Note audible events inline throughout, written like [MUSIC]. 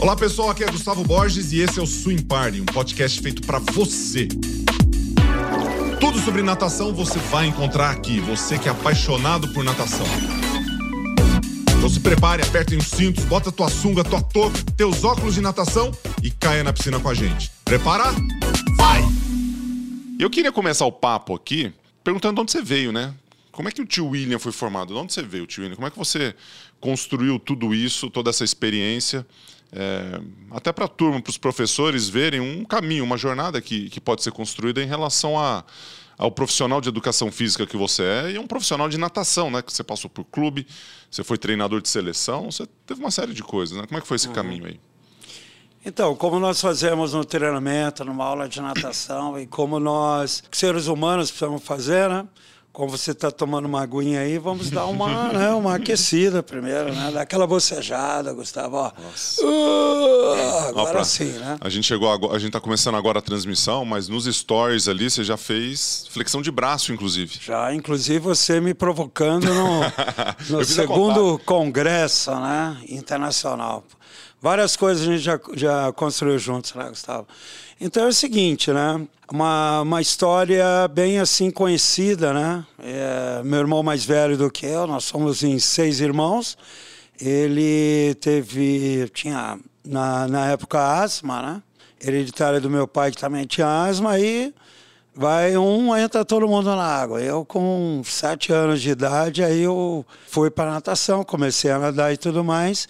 Olá pessoal, aqui é Gustavo Borges e esse é o Swim Party, um podcast feito para você. Tudo sobre natação você vai encontrar aqui, você que é apaixonado por natação. Então se prepare, aperte os cintos, bota tua sunga, tua touca, teus óculos de natação e caia na piscina com a gente. Prepara? Vai! Eu queria começar o papo aqui perguntando de onde você veio, né? Como é que o tio William foi formado? De onde você veio, tio William? Como é que você construiu tudo isso, toda essa experiência? É, até para a turma, para os professores verem um caminho, uma jornada que, que pode ser construída em relação a, ao profissional de educação física que você é e um profissional de natação, né? Que você passou por clube, você foi treinador de seleção, você teve uma série de coisas, né? Como é que foi esse uhum. caminho aí? Então, como nós fazemos no treinamento, numa aula de natação e como nós, seres humanos, precisamos fazer, né? Como você está tomando uma aguinha aí, vamos dar uma, [LAUGHS] né, uma aquecida primeiro, né? Dar aquela bocejada, Gustavo. Ó. Uh, agora sim, né? A gente chegou agora, a gente está começando agora a transmissão, mas nos stories ali você já fez flexão de braço, inclusive. Já, inclusive você me provocando no, [LAUGHS] no segundo congresso, né, internacional. Várias coisas a gente já, já construiu juntos, né, Gustavo? Então é o seguinte, né? Uma, uma história bem assim conhecida, né? É, meu irmão mais velho do que eu, nós somos em seis irmãos. Ele teve, tinha na, na época asma, né? Hereditária do meu pai que também tinha asma, aí vai um, entra todo mundo na água. Eu com sete anos de idade, aí eu fui para natação, comecei a nadar e tudo mais.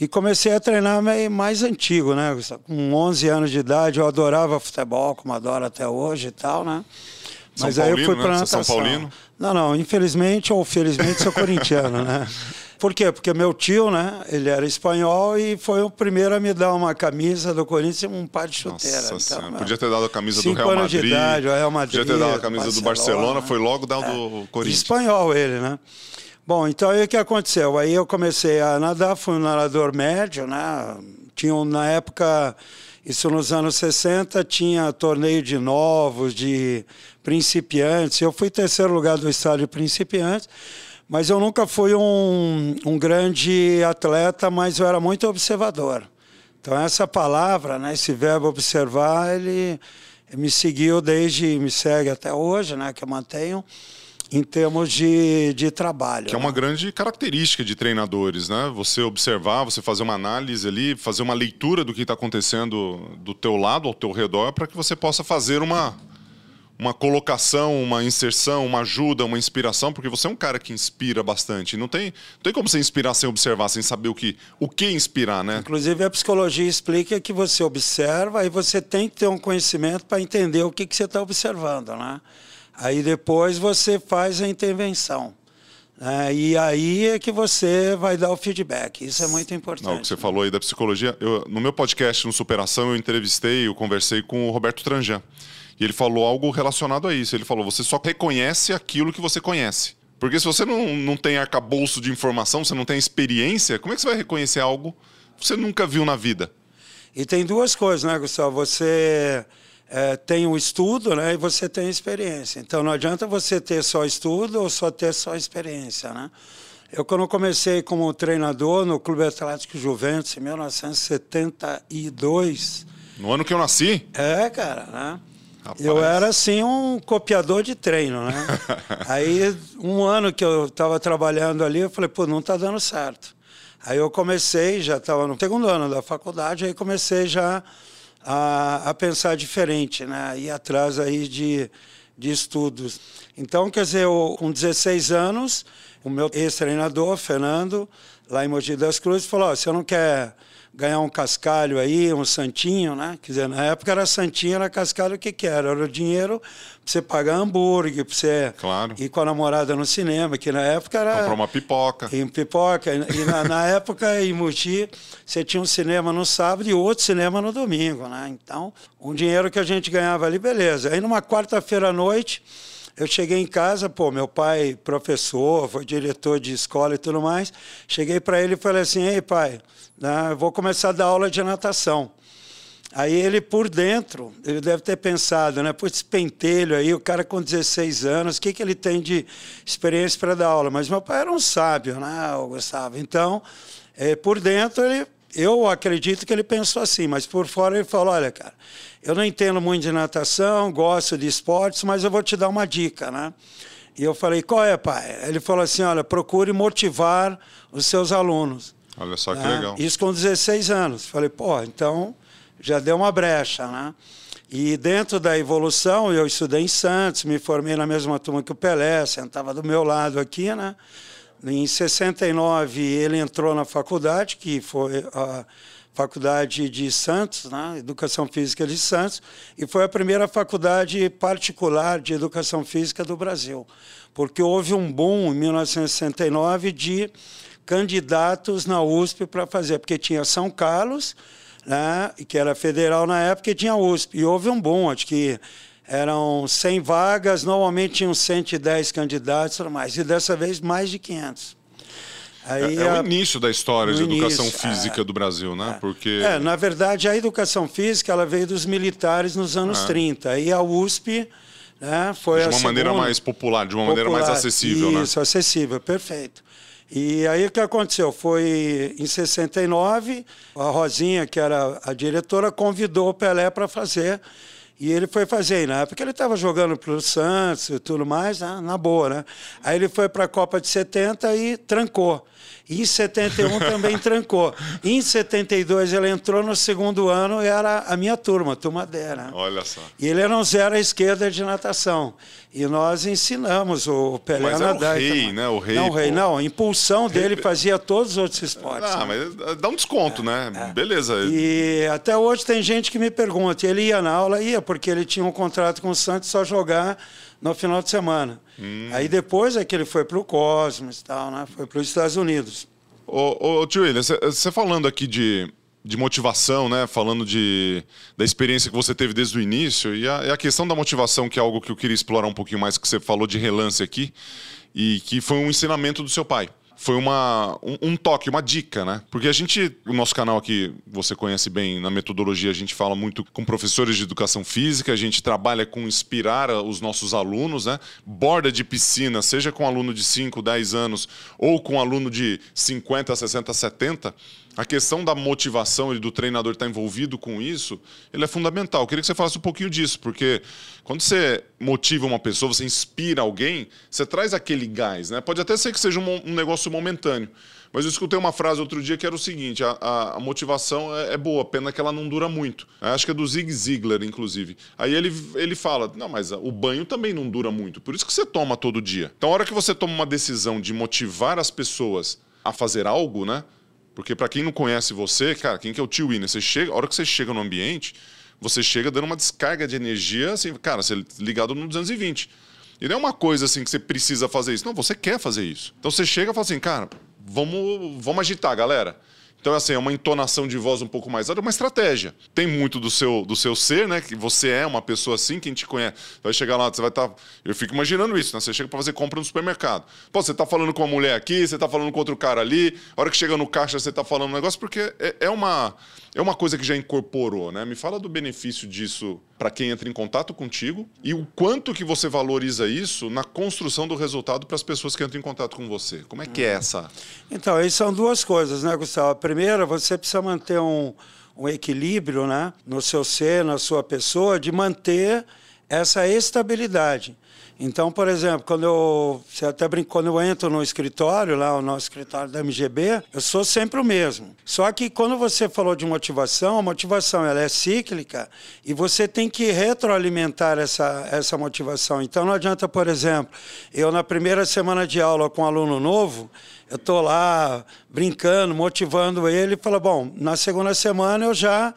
E comecei a treinar mais antigo, né? Com 11 anos de idade, eu adorava futebol, como adoro até hoje e tal, né? Mas São aí Paulino, eu fui para né? natação. São Paulino? Não, não, infelizmente ou felizmente sou corintiano, né? [LAUGHS] Por quê? Porque meu tio, né, ele era espanhol e foi o primeiro a me dar uma camisa do Corinthians e um par de chuteira. Nossa então, podia ter dado a camisa do Real Madrid. De idade, o Real Madrid. Podia ter dado a camisa Barcelona, do Barcelona, foi logo dar o é, do Corinthians. Espanhol ele, né? Bom, então aí o que aconteceu? Aí eu comecei a nadar, fui um nadador médio, né? Tinha na época, isso nos anos 60, tinha torneio de novos, de principiantes. Eu fui terceiro lugar do estado de principiantes, mas eu nunca fui um, um grande atleta, mas eu era muito observador. Então essa palavra, né, esse verbo observar, ele me seguiu desde, me segue até hoje, né, que eu mantenho em termos de, de trabalho. Que é uma né? grande característica de treinadores, né? Você observar, você fazer uma análise ali, fazer uma leitura do que está acontecendo do teu lado, ao teu redor, para que você possa fazer uma, uma colocação, uma inserção, uma ajuda, uma inspiração, porque você é um cara que inspira bastante. Não tem, não tem como você inspirar sem observar, sem saber o que, o que inspirar, né? Inclusive, a psicologia explica que você observa e você tem que ter um conhecimento para entender o que, que você está observando, né? Aí depois você faz a intervenção. Né? E aí é que você vai dar o feedback. Isso é muito importante. Não, o que você falou aí da psicologia. Eu, no meu podcast no Superação, eu entrevistei, eu conversei com o Roberto Tranjan. E ele falou algo relacionado a isso. Ele falou: você só reconhece aquilo que você conhece. Porque se você não, não tem arcabouço de informação, você não tem experiência, como é que você vai reconhecer algo que você nunca viu na vida? E tem duas coisas, né, Gustavo? Você é, tem o estudo né, e você tem a experiência. Então não adianta você ter só estudo ou só ter só experiência. Né? Eu, quando comecei como treinador no Clube Atlético Juventus, em 1972. No ano que eu nasci? É, cara, né? Rapaz. Eu era assim um copiador de treino, né? [LAUGHS] aí um ano que eu estava trabalhando ali, eu falei, pô, não está dando certo. Aí eu comecei, já estava no segundo ano da faculdade, aí comecei já a, a pensar diferente, né? ir atrás aí de, de estudos. Então, quer dizer, eu, com 16 anos, o meu ex-treinador, Fernando, lá em Mogi das Cruzes, falou: oh, você não quer ganhar um cascalho aí, um santinho, né? Quer dizer, na época era santinho, era cascalho, o que que era? Era o dinheiro para você pagar hambúrguer, para você claro. ir com a namorada no cinema, que na época era... Comprar uma pipoca. E pipoca. E na, na época, em Mogi, você tinha um cinema no sábado e outro cinema no domingo, né? Então, um dinheiro que a gente ganhava ali, beleza. Aí numa quarta-feira à noite... Eu cheguei em casa, pô, meu pai, professor, foi diretor de escola e tudo mais. Cheguei para ele e falei assim: ei, pai, né, vou começar a dar aula de natação. Aí ele, por dentro, ele deve ter pensado, né? Pô, esse pentelho aí, o cara com 16 anos, o que, que ele tem de experiência para dar aula? Mas meu pai era um sábio, né, Gustavo? Então, é, por dentro, ele eu acredito que ele pensou assim, mas por fora ele falou: olha, cara, eu não entendo muito de natação, gosto de esportes, mas eu vou te dar uma dica, né? E eu falei: qual é, pai? Ele falou assim: olha, procure motivar os seus alunos. Olha só que né? legal. Isso com 16 anos. Falei: pô, então já deu uma brecha, né? E dentro da evolução, eu estudei em Santos, me formei na mesma turma que o Pelé, sentava do meu lado aqui, né? Em 69 ele entrou na faculdade, que foi a Faculdade de Santos, né? Educação Física de Santos, e foi a primeira faculdade particular de Educação Física do Brasil, porque houve um boom em 1969 de candidatos na USP para fazer, porque tinha São Carlos, né? que era federal na época, e tinha USP, e houve um boom, acho que eram 100 vagas, normalmente tinham 110 candidatos, mais, e dessa vez mais de 500. Aí, é, é o início da história de educação início, física é, do Brasil, né? É. Porque... É, na verdade, a educação física ela veio dos militares nos anos é. 30. E a USP né, foi De uma segunda... maneira mais popular, de uma popular, maneira mais acessível, isso, né? Isso, acessível, perfeito. E aí o que aconteceu? Foi em 69, a Rosinha, que era a diretora, convidou o Pelé para fazer e ele foi fazer, na época ele estava jogando para o Santos e tudo mais, né? na boa, né? Aí ele foi para a Copa de 70 e trancou. Em 71 [LAUGHS] também trancou. Em 72 ele entrou no segundo ano e era a minha turma, a turma dela. Olha só. E ele era um zero à esquerda de natação. E nós ensinamos o Pelé mas a nadar. Mas o rei, né? O rei. Não, o rei, não. A impulsão dele fazia todos os outros esportes. Ah, né? mas dá um desconto, é, né? É. Beleza. E até hoje tem gente que me pergunta. Ele ia na aula? Ia, porque ele tinha um contrato com o Santos só jogar no final de semana. Hum. Aí depois é que ele foi para o Cosmos e tal, né? Foi para os Estados Unidos. Ô, ô tio William, você falando aqui de, de motivação, né? Falando de, da experiência que você teve desde o início, e a, e a questão da motivação, que é algo que eu queria explorar um pouquinho mais, que você falou de relance aqui, e que foi um ensinamento do seu pai foi uma, um, um, toque, uma dica, né? Porque a gente, o nosso canal aqui, você conhece bem, na metodologia, a gente fala muito com professores de educação física, a gente trabalha com inspirar os nossos alunos, né? Borda de piscina, seja com aluno de 5, 10 anos ou com aluno de 50, 60, 70, a questão da motivação e do treinador estar envolvido com isso, ele é fundamental. Eu queria que você falasse um pouquinho disso, porque quando você motiva uma pessoa, você inspira alguém, você traz aquele gás, né? Pode até ser que seja um, um negócio momentâneo. Mas eu escutei uma frase outro dia que era o seguinte: a, a, a motivação é, é, boa, pena que ela não dura muito. Acho que é do Zig Ziglar, inclusive. Aí ele, ele fala: não, mas o banho também não dura muito. Por isso que você toma todo dia. Então, a hora que você toma uma decisão de motivar as pessoas a fazer algo, né? Porque para quem não conhece você, cara, quem que é o tio Winner? Você chega, a hora que você chega no ambiente, você chega dando uma descarga de energia, assim, cara, você ligado no 220. E não é uma coisa assim que você precisa fazer isso. Não, você quer fazer isso. Então você chega e fala assim, cara, vamos, vamos agitar, galera. Então, assim, é uma entonação de voz um pouco mais alta, é uma estratégia. Tem muito do seu, do seu ser, né? Que você é uma pessoa assim, quem te conhece. Vai chegar lá, você vai estar. Tá... Eu fico imaginando isso, né? Você chega para fazer compra no supermercado. Pô, você está falando com uma mulher aqui, você está falando com outro cara ali. A hora que chega no caixa, você está falando um negócio, porque é, é uma é uma coisa que já incorporou, né? Me fala do benefício disso para quem entra em contato contigo e o quanto que você valoriza isso na construção do resultado para as pessoas que entram em contato com você. Como é que é essa? Então, aí são duas coisas, né, Gustavo? A primeira, você precisa manter um, um equilíbrio, né, no seu ser, na sua pessoa, de manter essa estabilidade. Então, por exemplo, quando eu, você até brinca, quando eu entro no escritório, lá o nosso escritório da MGB, eu sou sempre o mesmo. Só que quando você falou de motivação, a motivação ela é cíclica e você tem que retroalimentar essa, essa motivação. Então não adianta, por exemplo, eu na primeira semana de aula com um aluno novo, eu estou lá brincando, motivando ele, e falo, bom, na segunda semana eu já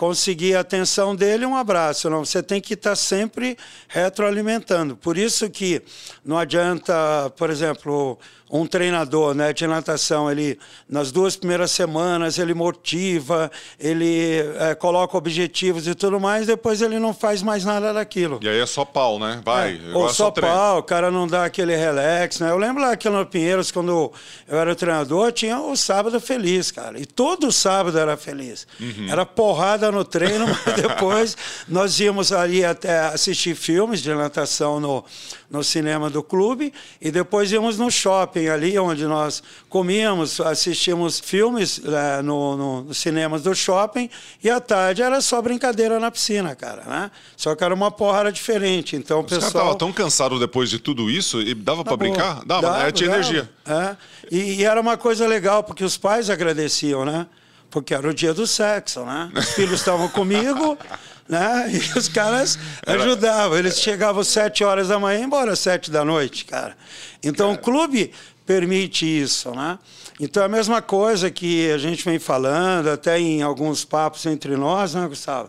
conseguir a atenção dele, um abraço. Não, você tem que estar sempre retroalimentando. Por isso que não adianta, por exemplo, um treinador né, de natação, ele nas duas primeiras semanas ele motiva, ele é, coloca objetivos e tudo mais, depois ele não faz mais nada daquilo. E aí é só pau, né? Vai. É, ou só, só pau, o cara não dá aquele relax, né? Eu lembro lá aqui no Pinheiros, quando eu era treinador, tinha o sábado feliz, cara. E todo sábado era feliz. Uhum. Era porrada no treino, [LAUGHS] mas depois nós íamos ali até assistir filmes de natação no, no cinema do clube e depois íamos no shopping ali, onde nós comíamos, assistíamos filmes é, no, no, no cinemas do shopping e à tarde era só brincadeira na piscina, cara, né? Só que era uma porrada diferente. Então o Os pessoal. caras estavam tão cansados depois de tudo isso e dava pra Tá bom. brincar? Dava, né? Dava, Tinha dava. energia. É. E, e era uma coisa legal, porque os pais agradeciam, né? Porque era o dia do sexo, né? Os [LAUGHS] filhos estavam comigo, né? E os caras ajudavam. Eles chegavam às sete horas da manhã e embora sete da noite, cara. Então o clube permite isso, né? Então é a mesma coisa que a gente vem falando, até em alguns papos entre nós, né, Gustavo?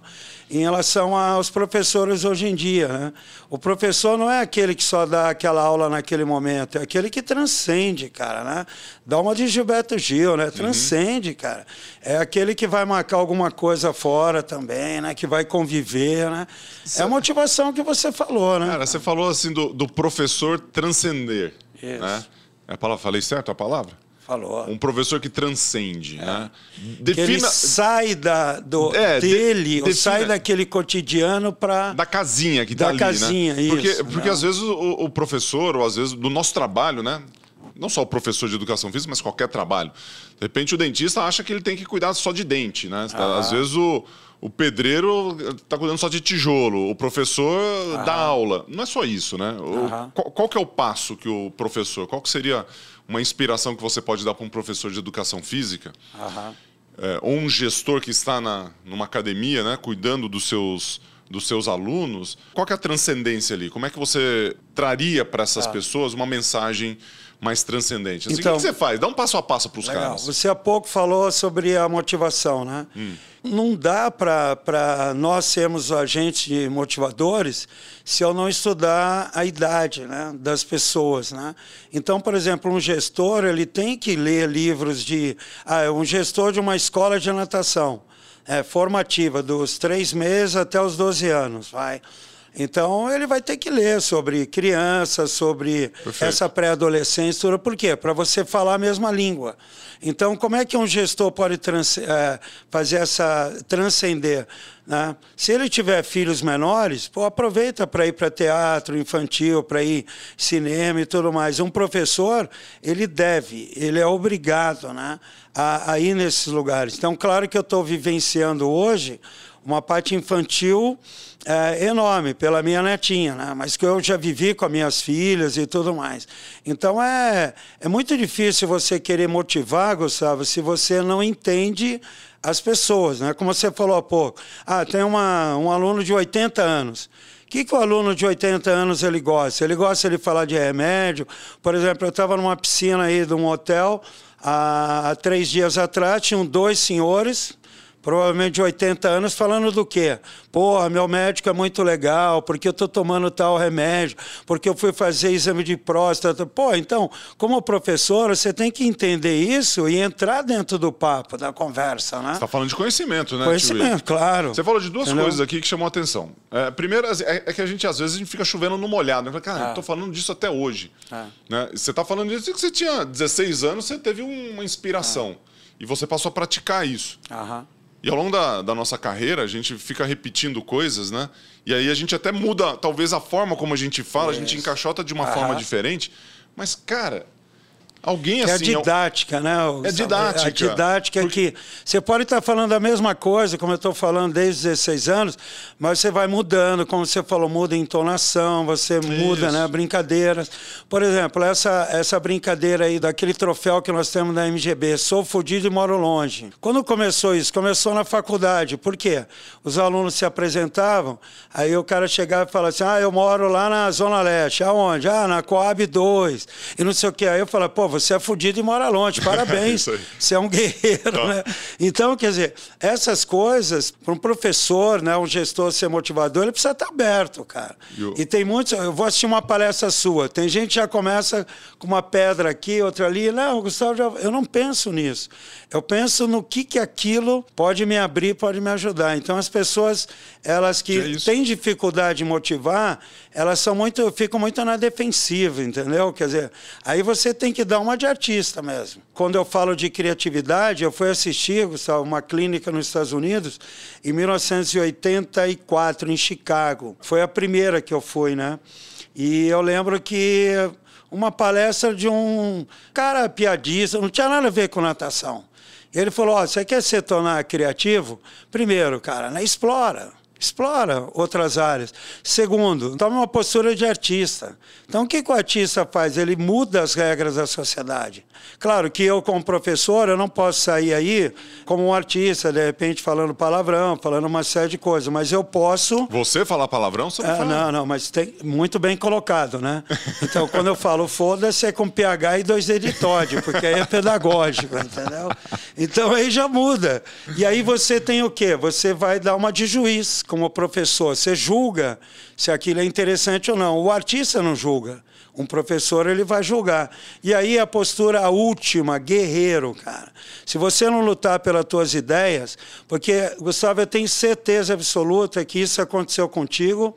Em relação aos professores hoje em dia, né? O professor não é aquele que só dá aquela aula naquele momento, é aquele que transcende, cara, né? Dá uma de Gilberto Gil, né? Transcende, cara. É aquele que vai marcar alguma coisa fora também, né? Que vai conviver, né? É a motivação que você falou, né? Cara, você falou assim do, do professor transcender. Isso. Né? É a palavra, falei certo a palavra? Falou. Um professor que transcende. Né? Que ele sai da, do, É, de- dele, ou defina- sai daquele cotidiano para. Da casinha que tá ali, casinha, né? Porque, isso, porque né? às vezes o, o professor, ou às vezes do nosso trabalho, né? Não só o professor de educação física, mas qualquer trabalho. De repente o dentista acha que ele tem que cuidar só de dente, né? Às vezes o, o pedreiro está cuidando só de tijolo, o professor dá aula. Não é só isso, né? O- qual, qual que é o passo que o professor, qual que seria uma inspiração que você pode dar para um professor de educação física? É, ou um gestor que está na, numa academia, né, cuidando dos seus, dos seus alunos, qual que é a transcendência ali? Como é que você traria para essas pessoas uma mensagem mais transcendente? Assim, Então- o que você faz? Dá um passo a passo para os caras. Você há pouco falou sobre a motivação, né? Não dá para nós sermos agentes motivadores se eu não estudar a idade né, das pessoas, né? Então, por exemplo, um gestor ele tem que ler livros de ah, um gestor de uma escola de natação é, formativa dos três meses até os 12 anos, vai. Então ele vai ter que ler sobre crianças, sobre Perfeito. essa pré-adolescência, por quê? Para você falar a mesma língua. Então, como é que um gestor pode trans- eh, fazer essa transcender? né? Se ele tiver filhos menores, pô, aproveita para ir para teatro infantil, para ir cinema e tudo mais. Um professor, ele deve, ele é obrigado né, a, a ir nesses lugares. Então, claro que eu estou vivenciando hoje uma parte infantil é, enorme pela minha netinha, né? mas que eu já vivi com as minhas filhas e tudo mais. Então é, é muito difícil você querer motivar, Gustavo, se você não entende as pessoas. Né? Como você falou há pouco, ah, tem uma, um aluno de 80 anos. O que, que o aluno de 80 anos ele gosta? Ele gosta de falar de remédio. Por exemplo, eu estava numa piscina aí de um hotel há, há três dias atrás, tinham dois senhores provavelmente de 80 anos, falando do quê? Porra, meu médico é muito legal, porque eu estou tomando tal remédio, porque eu fui fazer exame de próstata. Pô, então, como professora, você tem que entender isso e entrar dentro do papo, da conversa, né? Você está falando de conhecimento, né? Conhecimento, claro. Você falou de duas Entendeu? coisas aqui que chamou a atenção. É, primeiro, é, é que a gente, às vezes, a gente fica chovendo no molhado. Né? Cara, Ah. eu tô falando disso até hoje. Ah. Né? Você está falando disso que você tinha 16 anos, você teve uma inspiração. E você passou a praticar isso. Aham. E ao longo da, da nossa carreira, a gente fica repetindo coisas, né? E aí a gente até muda, talvez, a forma como a gente fala, a gente encaixota de uma Aham. forma diferente. Mas, cara, alguém Que é a assim. didática, né? Gustavo? É didática. A didática é Porque- que você pode estar falando a mesma coisa, como eu estou falando desde os 16 anos, mas você vai mudando, como você falou, muda a entonação, você muda né, brincadeiras. Por exemplo, essa, essa brincadeira aí daquele troféu que nós temos na MGB, sou fudido e moro longe. Quando começou isso? Começou na faculdade. Por quê? Os alunos se apresentavam, aí o cara chegava e falava assim, ah, eu moro lá na Zona Leste. Aonde? Ah, na Coab 2. E não sei o quê. Aí eu falava, pô, você é fudido e mora longe, [LAUGHS] parabéns. Você é um guerreiro, Tá. né? Então, quer dizer, essas coisas, para um professor, né, um gestor ser motivador, ele precisa estar aberto, cara. E o- E tem muitos. Eu vou assistir uma palestra sua. Tem gente que já começa com uma pedra aqui, outra ali. Não, Gustavo, já- eu não penso nisso. Eu penso no que, que aquilo pode me abrir, pode me ajudar. Então, as pessoas, elas que Que é têm dificuldade de motivar, elas são muito, ficam muito na defensiva, entendeu? Quer dizer, aí você tem que dar uma de artista mesmo. Quando eu falo de criatividade, eu fui assistir, Gustavo, uma clínica nos Estados Unidos em 1984, em Chicago. Foi a primeira que eu fui, né? E eu lembro que uma palestra de um cara piadista, não tinha nada a ver com natação. Ele falou: oh, você quer se tornar criativo? Primeiro, cara, né, explora explora outras áreas. Segundo, toma uma postura de artista. Então, o que, que o artista faz? Ele muda as regras da sociedade. Claro que eu, como professor, eu não posso sair aí como um artista, de repente falando palavrão, falando uma série de coisas, mas eu posso. Você falar palavrão? Você não, é, não, não, mas tem muito bem colocado, né? Então, quando eu falo foda-se, é com PH e dois editórios, porque aí é pedagógico, entendeu? Então aí já muda. E aí você tem o quê? Você vai dar uma de juiz como professor. Você julga se aquilo é interessante ou não. O artista não julga. Um professor ele vai julgar. E aí a postura última, guerreiro, cara. Se você não lutar pelas tuas ideias, porque Gustavo, eu tenho certeza absoluta que isso aconteceu contigo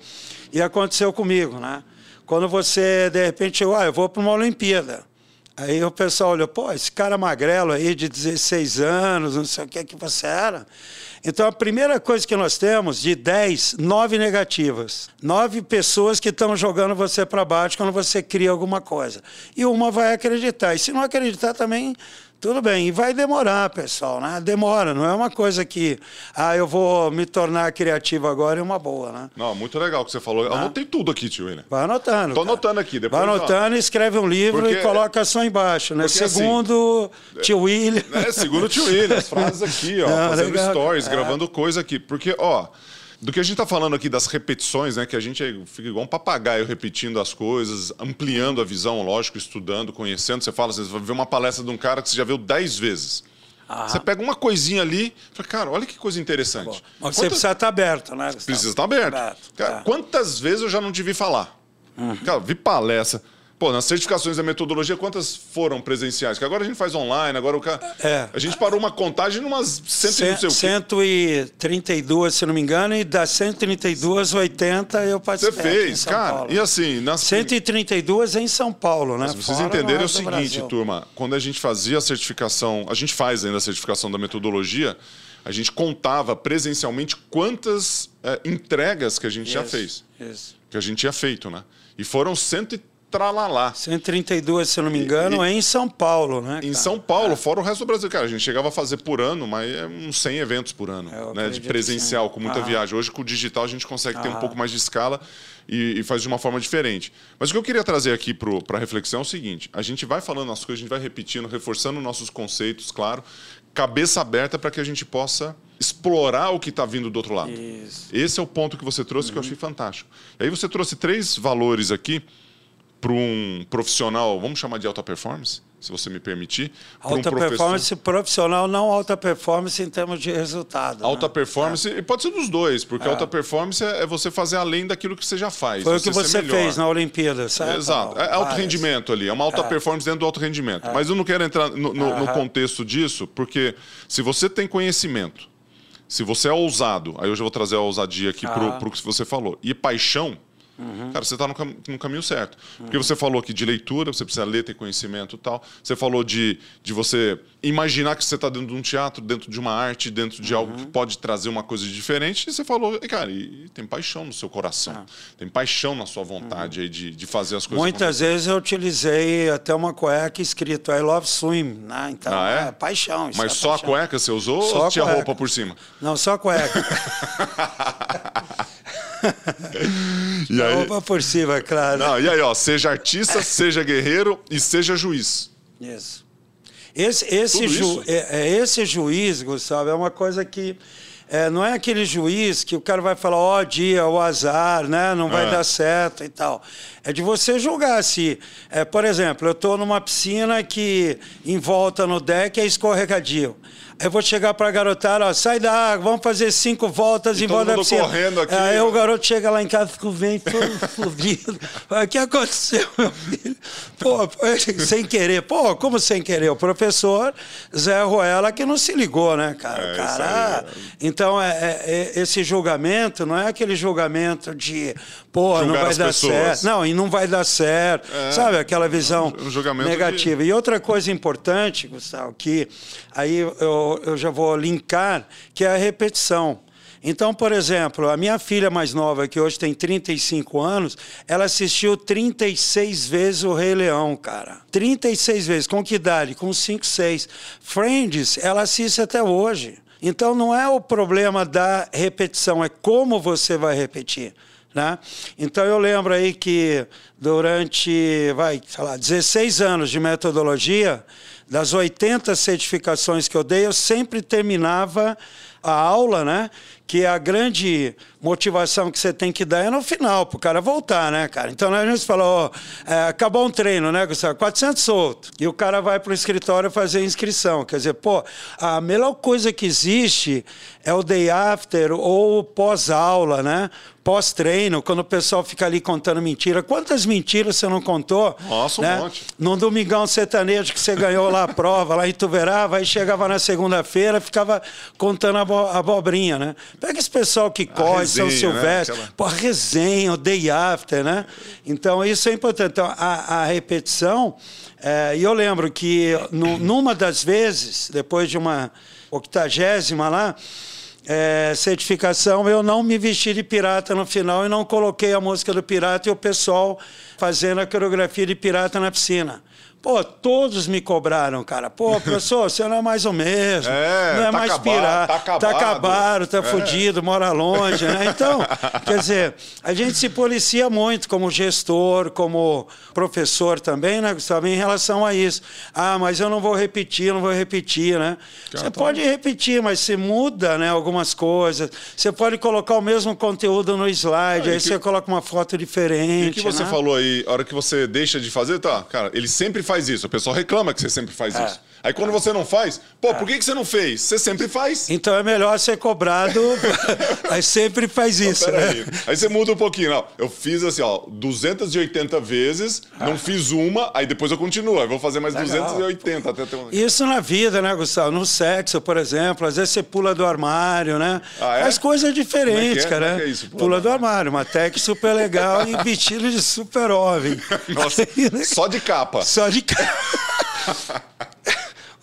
e aconteceu comigo, né? Quando você de repente, ah, eu vou para uma Olimpíada. Aí o pessoal olhou, pô, esse cara magrelo aí de 16 anos, não sei o que que você era. Então, a primeira coisa que nós temos, de 10, 9 negativas. 9 pessoas que estão jogando você para baixo quando você cria alguma coisa. E uma vai acreditar. E se não acreditar também, tudo bem, e vai demorar, pessoal, né? Demora, não é uma coisa que, ah, eu vou me tornar criativo agora, é uma boa, né? Não, muito legal o que você falou. Eu ah. anotei tudo aqui, tio William. Vai anotando. Tô cara. anotando aqui, depois. Vai anotando, escreve um livro Porque... e coloca só embaixo, né? Porque, assim, segundo assim, tio William. É, segundo tio William, as frases aqui, ó, [LAUGHS] não, fazendo legal. stories, é. gravando coisa aqui. Porque, ó do que a gente está falando aqui das repetições, né? Que a gente fica igual um papagaio repetindo as coisas, ampliando a visão, lógico, estudando, conhecendo. Você fala, você vai ver uma palestra de um cara que você já viu dez vezes. Aham. Você pega uma coisinha ali, fala, cara, olha que coisa interessante. Tá Mas você precisa estar aberto, né? Gustavo? Precisa estar aberto. aberto. Cara, é. Quantas vezes eu já não te vi falar? Uhum. Cara, vi palestra. Pô, nas certificações da metodologia, quantas foram presenciais? Que agora a gente faz online, agora o cara. É. A gente parou uma contagem em umas cento, não sei 132, se não me engano, e das 132, 80 eu participei. Você fez, cara. Paulo. E assim. Nas... 132 é em São Paulo, né? Mas vocês Fora entenderem é o seguinte, Brasil. turma. Quando a gente fazia a certificação, a gente faz ainda a certificação da metodologia, a gente contava presencialmente quantas é, entregas que a gente isso, já fez. Isso. Que a gente tinha feito, né? E foram 130 tralalá. 132, se eu não me engano, e, é em São Paulo, né? Cara? Em São Paulo, é. fora o resto do Brasil. Cara, a gente chegava a fazer por ano, mas é uns 100 eventos por ano, é, né? De presencial, com muita ah. viagem. Hoje, com o digital, a gente consegue ah. ter um pouco mais de escala e, e, faz de uma forma diferente. Mas o que eu queria trazer aqui para a reflexão é o seguinte: a gente vai falando as coisas, a gente vai repetindo, reforçando nossos conceitos, claro, cabeça aberta para que a gente possa explorar o que está vindo do outro lado. Isso. Esse é o ponto que você trouxe uhum. que eu uhum. achei fantástico. E aí você trouxe três valores aqui para um profissional, vamos chamar de alta performance, se você me permitir. Alta um performance profissional, não alta performance em termos de resultado. Né? Alta né? performance, é. e pode ser dos dois, porque é. alta performance é, é você fazer além daquilo que você já faz. Foi o que você fez na Olimpíada, certo? Exato. É alto rendimento ali, é uma alta é. performance dentro do alto rendimento. É. Mas eu não quero entrar no, no, no contexto disso, porque se você tem conhecimento, se você é ousado, aí eu já vou trazer a ousadia aqui para o que você falou, e paixão, Uhum. Cara, você está no, cam no, caminho certo. Uhum. Porque você falou aqui de leitura, você precisa ler, ter conhecimento e tal. Você falou de, de você imaginar que você está dentro de um teatro, dentro de uma arte, dentro de uhum. algo que pode trazer uma coisa diferente. E você falou, e, cara, e, tem paixão no seu coração. Ah. Tem paixão na sua vontade aí de, de fazer as coisas. Muitas vezes eu utilizei até uma cueca escrito I love swim. Né? Então, ah, é? é? paixão. Mas é só paixão. a cueca você usou só ou tinha roupa por cima? Não, só a cueca. [LAUGHS] [LAUGHS] e aí, Opa por cima, claro. Não, e aí, ó, seja artista, [LAUGHS] seja guerreiro e seja juiz. Isso. Esse, esse, ju, é, é, esse juiz, Gustavo, é uma coisa que é, não é aquele juiz que o cara vai falar, ó oh, dia, o azar, né? não vai é. dar certo e tal. É de você julgar se, é, por exemplo, eu estou numa piscina que em volta no deck é escorregadio. Eu vou chegar para a garotada, ó, sai da água, vamos fazer cinco voltas e em volta da piscina. correndo aqui. Aí o garoto chega lá em casa, fica bem fodido. O que aconteceu, meu filho? Pô, sem querer. Pô, como sem querer? O professor Zé Ruela que não se ligou, né, cara? É, cara. Então, é, é, é, esse julgamento não é aquele julgamento de, Julgar não vai dar pessoas. certo. Não, e não vai dar certo. É. Sabe, aquela visão um negativa. De... E outra coisa importante, Gustavo, que aí eu, eu já vou linkar, que é a repetição. Então, por exemplo, a minha filha mais nova, que hoje tem 35 anos, ela assistiu 36 vezes o Rei Leão, cara. 36 vezes. Com que idade? Com 5, 6. Friends, ela assiste até hoje. Então, não é o problema da repetição, é como você vai repetir. Né? Então eu lembro aí que durante, vai, sei lá, 16 anos de metodologia, das 80 certificações que eu dei, eu sempre terminava a aula, né? Que a grande motivação que você tem que dar é no final, para o cara voltar, né, cara? Então a gente falou, é, acabou um treino, né, Gustavo? 400 solto. E o cara vai para o escritório fazer inscrição. Quer dizer, pô, a melhor coisa que existe é o day after ou pós-aula, né? pós-treino, quando o pessoal fica ali contando mentira. Quantas mentiras você não contou? Nossa, um né? monte. Num domingão sertanejo que você ganhou lá a prova, lá em Tuverava, aí chegava na segunda-feira, ficava contando a abobrinha, né? Pega esse pessoal que corre, São né? Silvestre, né? pô, a resenha, o day after, né? Então, isso é importante. Então, a, a repetição, é, e eu lembro que no, numa das vezes, depois de uma octagésima lá, é, certificação, eu não me vesti de pirata no final e não coloquei a música do pirata e o pessoal fazendo a coreografia de pirata na piscina. Pô, todos me cobraram, cara. Pô, [LAUGHS] professor, você não é mais o mesmo. É, não é tá mais acabado, pirata. Tá acabado. Tá acabado, tá é. fudido, mora longe, né? Então, [LAUGHS] quer dizer, a gente se policia muito como gestor, como professor também, né, Gustavo, em relação a isso. Ah, mas eu não vou repetir, não vou repetir, né? você pode repetir, mas você muda, né, algumas coisas. Você pode colocar o mesmo conteúdo no slide, ah, aí que... você coloca uma foto diferente. E o que você né? falou aí, a hora que você deixa de fazer, tá, cara, ele sempre faz faz isso. O pessoal reclama que você sempre faz é. isso. Aí quando você não faz, pô, é. por que, que você não fez? Você sempre faz. Então é melhor ser cobrado, [LAUGHS] aí sempre faz isso, né? Aí. aí. você muda um pouquinho. Não, eu fiz assim, ó, 280 vezes, ah. não fiz uma, aí depois eu continuo. Aí vou fazer mais Legal. 280 até ter uma... Isso na vida, né, Gustavo? No sexo, por exemplo, às vezes você pula do armário, né? Ah, é? Faz coisas diferentes, é é? cara. É é isso? Pula, pula do armário, uma tech super legal e [LAUGHS] vestido de super-homem. Nossa, [LAUGHS] só de capa. Só de capa.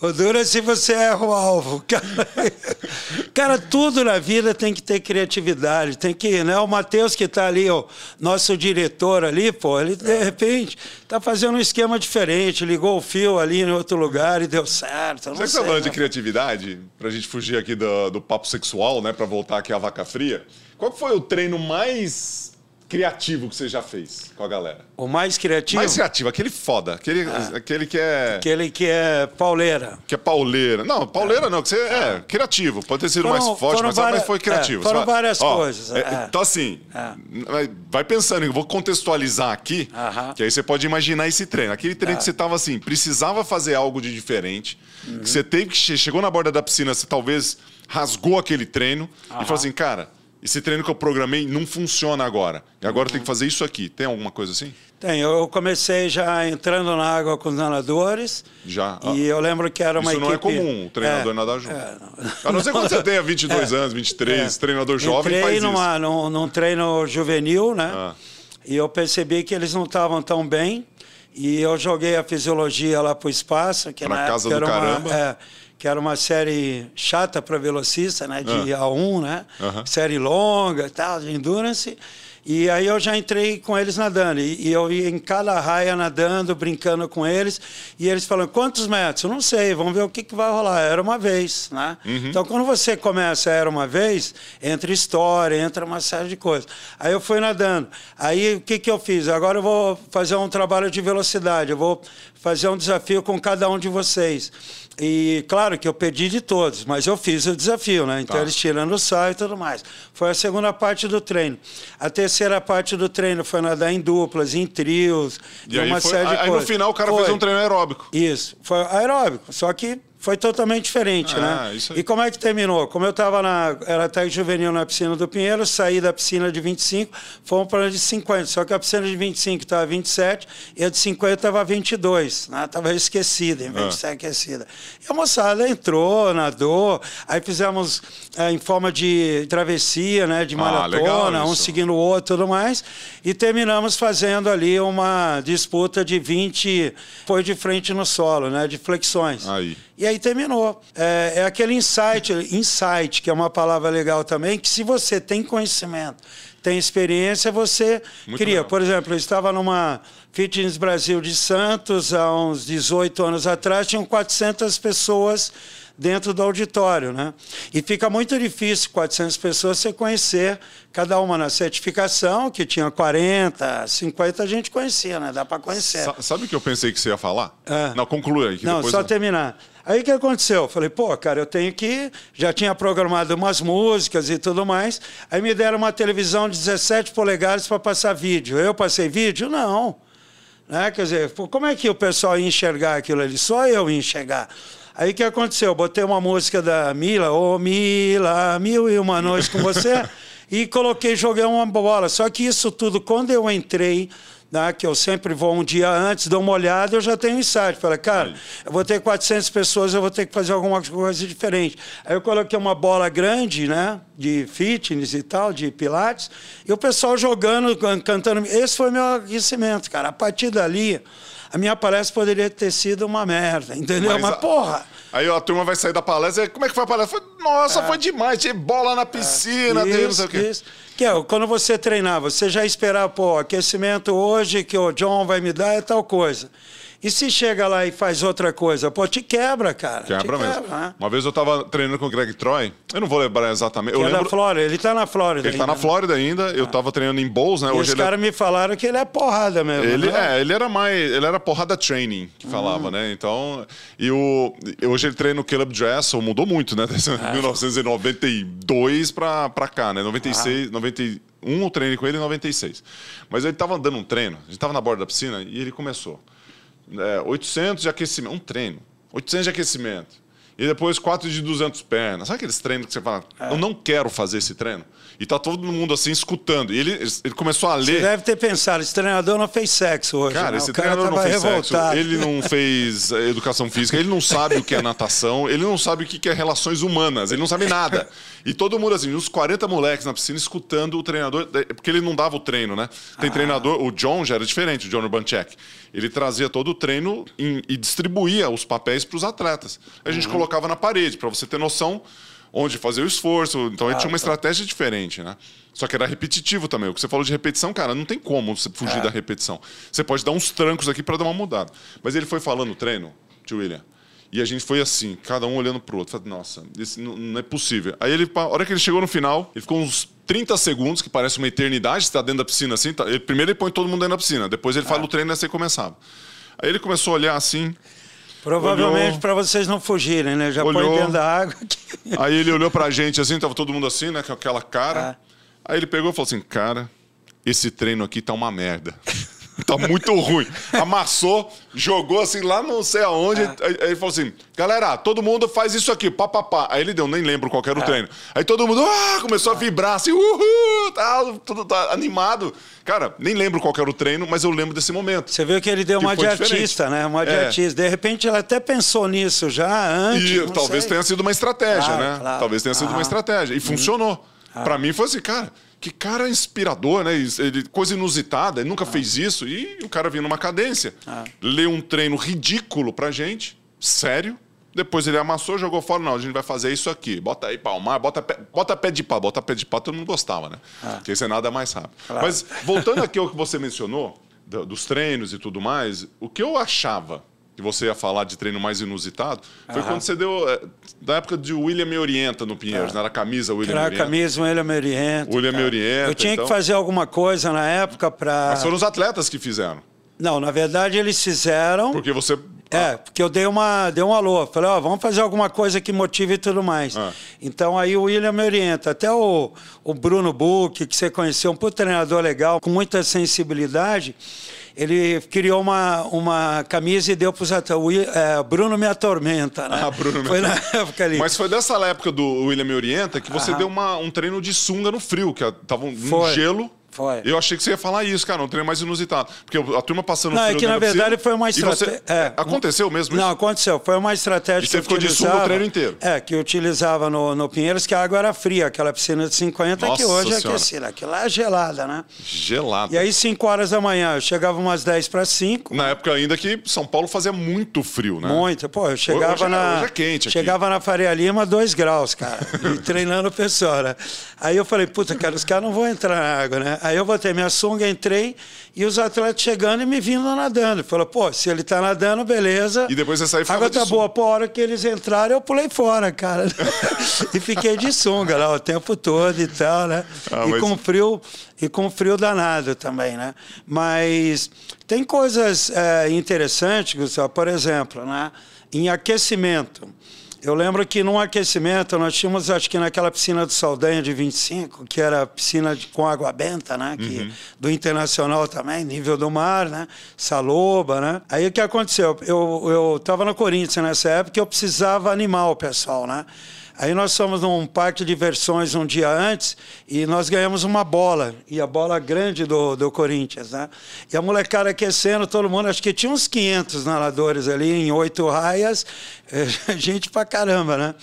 O duro é se você erra o alvo. [LAUGHS] Cara, tudo na vida tem que ter criatividade. Tem que, né? O Matheus que está ali, o nosso diretor ali, pô, ele de repente está fazendo um esquema diferente, ligou o fio ali em outro lugar e deu certo. Não Você está falando de criatividade, para a gente fugir aqui do, do papo sexual, né? Para voltar aqui à vaca fria. Qual foi o treino mais criativo que você já fez com a galera? O mais criativo? Mais criativo, aquele foda. Aquele, ah. aquele que é. Aquele que é pauleira. Que é pauleira. Não, pauleira ah. não, que você é ah. criativo. Pode ter sido foram, mais forte, mas, várias, mas foi criativo. É, foram várias Ó, coisas. É, é. Então, assim, é. vai pensando, eu vou contextualizar aqui, -huh. que aí você pode imaginar esse treino. Aquele treino que você tava assim, precisava fazer algo de diferente, uhum. que você teve que. Chegou na borda da piscina, você talvez rasgou aquele treino -huh. e falou assim, cara esse treino que eu programei não funciona agora. E agora uhum. tem que fazer isso aqui. Tem alguma coisa assim? Tem. Eu comecei já entrando na água com os nadadores. Já. Ah. E eu lembro que era uma isso equipe... Isso não é comum, o treinador é, nadar junto. É, não. A não ser quando você tenha [LAUGHS] 22 é, anos, 23, é. treinador jovem Entrei faz numa, isso. Num, num treino juvenil, né? Ah. E eu percebi que eles não estavam tão bem. E eu joguei a fisiologia lá para o espaço. Que pra casa do uma, caramba. É, que era uma série chata para velocista, né, de ah. A1, né? Série longa, tal, de endurance. E aí eu já entrei com eles nadando. E, e, eu ia em cada raia nadando, brincando com eles. E eles falando, quantos metros? Eu não sei, vamos ver o que, que vai rolar. Era uma vez, né? Uhum. Então, quando você começa Era Uma Vez, entra história, entra uma série de coisas. Aí eu fui nadando. Aí o que, que eu fiz? Agora eu vou fazer um trabalho de velocidade. Eu vou fazer um desafio com cada um de vocês. E claro que eu pedi de todos, mas eu fiz o desafio, né? Então tá. eles tirando o sal e tudo mais. Foi a segunda parte do treino. A terceira parte do treino foi nadar em duplas, em trios, e uma foi, série de aí coisas. Aí no final o cara foi. fez um treino aeróbico. Isso, foi aeróbico. Só que foi totalmente diferente, né? ah, né? E como é que terminou? Como eu estava na. Era até juvenil na piscina do Pinheiro, saí da piscina de 25, fomos para de 50. Só que a piscina de 25 estava 27 e a de 50 estava 22. Estava né? esquecida, em vez ah. de ser aquecida. E a moçada entrou, nadou, aí fizemos é, em forma de travessia, né? De ah, maratona, ah, um seguindo o outro e tudo mais. E terminamos fazendo ali uma disputa de 20, foi de frente no solo, né? De flexões. Aí. E aí terminou. É, é aquele insight, insight, que é uma palavra legal também, que se você tem conhecimento, tem experiência, você Muito cria. Legal. Por exemplo, eu estava numa Fitness Brasil de Santos, há uns 18 anos atrás, tinham 400 pessoas dentro do auditório, né? E fica muito difícil 400 pessoas você conhecer cada uma na certificação, que tinha 40, 50 a gente conhecia, né? Dá para conhecer. Sa sabe o que eu pensei que você ia falar? É. Não, conclui aí. Não, só terminar. Aí o que aconteceu? Eu falei, pô, cara, eu tenho que. Já tinha programado umas músicas e tudo mais. Aí me deram uma televisão de 17 polegadas para passar vídeo. Eu passei vídeo? Não. Né? Quer dizer, como é que o pessoal ia enxergar aquilo ali? Só eu ia enxergar. Aí o que aconteceu? Eu botei uma música da Mila, ô oh, Mila, mil e uma noites com você, [LAUGHS] e coloquei, joguei uma bola. Só que isso tudo, quando eu entrei né, que eu sempre vou um dia antes, dou uma olhada, eu já tenho um insight. Falei, cara, eu vou ter 400 pessoas, eu vou ter que fazer alguma coisa diferente. Aí eu coloquei uma bola grande, né, de fitness e tal, de pilates, e o pessoal jogando, cantando. Esse foi meu aquecimento, cara. A partir dali, a minha palestra poderia ter sido uma merda, entendeu? Mas, Mas porra... Aí a turma vai sair da palestra, como é que foi a palestra? Foi, Nossa, é. foi demais, tinha bola na piscina, é. isso, não sei o quê. Isso. Que é, quando você treinar, você já esperava, pô, aquecimento hoje que o John vai me dar é tal coisa. E se chega lá e faz outra coisa? Pô, te quebra, cara. Quebra mesmo. Quebra, né? Uma vez eu tava treinando com o Greg Troy, eu não vou lembrar exatamente. Que eu é lembro... da Flórida, ele tá na Flórida. Ele ainda. tá na Flórida ainda, eu ah. tava treinando em Bowls, né? E Hoje os caras é... me falaram que ele é porrada mesmo. Ele, né? é, ele era mais. Ele era porrada training, que falava, hum. né? Então. E o, hoje ele treina no Caleb Dressel, mudou muito, né? [LAUGHS] Desde ah. 1992 pra, pra cá, né? 96, ah. 91 eu treinei com ele em 96. Mas ele tava dando um treino, a gente tava na borda da piscina e ele começou é, 800 de aquecimento, um treino, 800 de aquecimento. E depois 4 de 200 pernas. Sabe aqueles treinos que você fala, é. eu não quero fazer esse treino? E tá todo mundo assim escutando. E ele, ele começou a ler. Você deve ter pensado, esse treinador não fez sexo hoje. Cara, né? esse treinador não fez revoltado. sexo. Ele não [LAUGHS] fez eh, educação física, ele não sabe o que é natação, ele não sabe o que é relações humanas, ele não sabe nada. E todo mundo, assim, uns 40 moleques na piscina escutando o treinador, porque ele não dava o treino, né? Tem ah. treinador, o John já era diferente, o John Urbanchek. Ele trazia todo o treino e, e distribuía os papéis para os atletas. A gente uhum. colocava na parede, para você ter noção onde fazer o esforço. Então ah, ele tinha uma tá. estratégia diferente, né? Só que era repetitivo também. O que você falou de repetição, cara, não tem como você fugir é. da repetição. Você pode dar uns trancos aqui para dar uma mudada. Mas ele foi falando o treino, tio William. E a gente foi assim, cada um olhando pro outro. Falei, nossa, isso não, é possível. Aí ele, a hora que ele chegou no final, ele ficou uns 30 segundos, que parece uma eternidade, está dentro da piscina assim. Tá, ele, primeiro ele põe todo mundo dentro da piscina, depois ele ah. fala o treino e assim começava. Aí ele começou a olhar assim. Provavelmente para vocês não fugirem, né? Já olhou, põe dentro da água. [LAUGHS] Aí ele olhou pra gente assim, tava todo mundo assim, né? Com aquela cara. Ah. Aí ele pegou e falou assim: Cara, esse treino aqui tá uma merda. Tá muito ruim. Amassou, jogou assim lá não sei aonde. É. Aí, ele falou assim: galera, todo mundo faz isso aqui, papapá. Aí ele deu, nem lembro qual era o é. treino. Aí todo mundo ah, começou a vibrar assim, uhul, tá, tudo tá animado. Cara, nem lembro qual era o treino, mas eu lembro desse momento. Você viu que ele deu que uma de diferente. artista, né? Uma de é. artista. De repente ela até pensou nisso já antes. E talvez sei. tenha sido uma estratégia, claro, né? Claro. Talvez tenha sido ah. uma estratégia. E uhum. funcionou. Ah. Para mim foi assim, cara que cara inspirador, né? Ele, coisa inusitada, ele nunca ah. fez isso. E o cara vinha numa cadência. Ah. Leu um treino ridículo pra gente, sério. Depois ele amassou, jogou fora. Não, a gente vai fazer isso aqui. Bota aí palmar, bota pé, bota pé de pá. Bota pé de pá, todo mundo gostava, né? Ah. Porque isso é nada mais rápido. Claro. Mas voltando aqui ao que você mencionou, dos treinos e tudo mais, o que eu achava que você ia falar de treino mais inusitado, foi quando você deu. É, da época de William Me Orienta no Pinheiros, ah. era a camisa William Era a camisa William Me Orienta. William Me Orienta. Eu tinha então... que fazer alguma coisa na época para. Mas foram os atletas que fizeram. Não, na verdade eles fizeram. Porque você. É, porque eu dei uma, dei um alô. Falei, ó, vamos fazer alguma coisa que motive e tudo mais. Ah. Então aí o William me orienta. Até o, o Bruno Buch, que você conheceu, um treinador legal, com muita sensibilidade ele criou uma, uma camisa e deu para os. É, Bruno me atormenta, né? Ah, Bruno foi me na época ali. Mas foi dessa época do William me orienta que você deu uma, um treino de sunga no frio, que tava um foi. gelo. Foi. Eu achei que você ia falar isso, cara, um treino mais inusitado. Porque a turma passando Não, é que na verdade foi uma estratégia. É, aconteceu mesmo isso? Não, aconteceu. Foi uma estratégia e que você ficou de o treino inteiro. É, que utilizava no, no Pinheiros, que a água era fria, aquela piscina de 50, Nossa que hoje é aquecida. Aquilo lá é gelada, né? Gelada. E aí, 5 horas da manhã, eu chegava umas 10 para 5. Na época ainda que São Paulo fazia muito frio, né? Muito. Pô, eu chegava hoje, é- na. Hoje é quente aqui. Chegava na Faria Lima, 2 graus, cara. [LAUGHS] treinando o pessoal, né? Aí eu falei, puta, cara, os caras não vão entrar na água, né? Aí eu botei minha sunga, entrei e os atletas chegando e me vindo nadando. Falou, pô, se ele tá nadando, beleza. E depois você saiu e A água tá boa. Pô, a hora que eles entraram, eu pulei fora, cara. [LAUGHS] e fiquei de sunga lá o tempo todo e tal, né? Ah, e mas... com frio e com frio danado também, né? Mas tem coisas é, interessantes, Gustavo, por exemplo, né? Em aquecimento. Eu lembro que num aquecimento nós tínhamos, acho que naquela piscina do Saldanha de 25, que era piscina de, com água benta, né? Que, uhum. Do Internacional também, nível do mar, né? Saloba, né? Aí o que aconteceu? Eu estava no Corinthians nessa época e eu precisava animar o pessoal, né? Aí nós fomos num parque de diversões um dia antes e nós ganhamos uma bola, e a bola grande do, do Corinthians, né? E a molecada aquecendo, todo mundo, acho que tinha uns 500 nadadores ali em oito raias, [LAUGHS] gente pra caramba, né?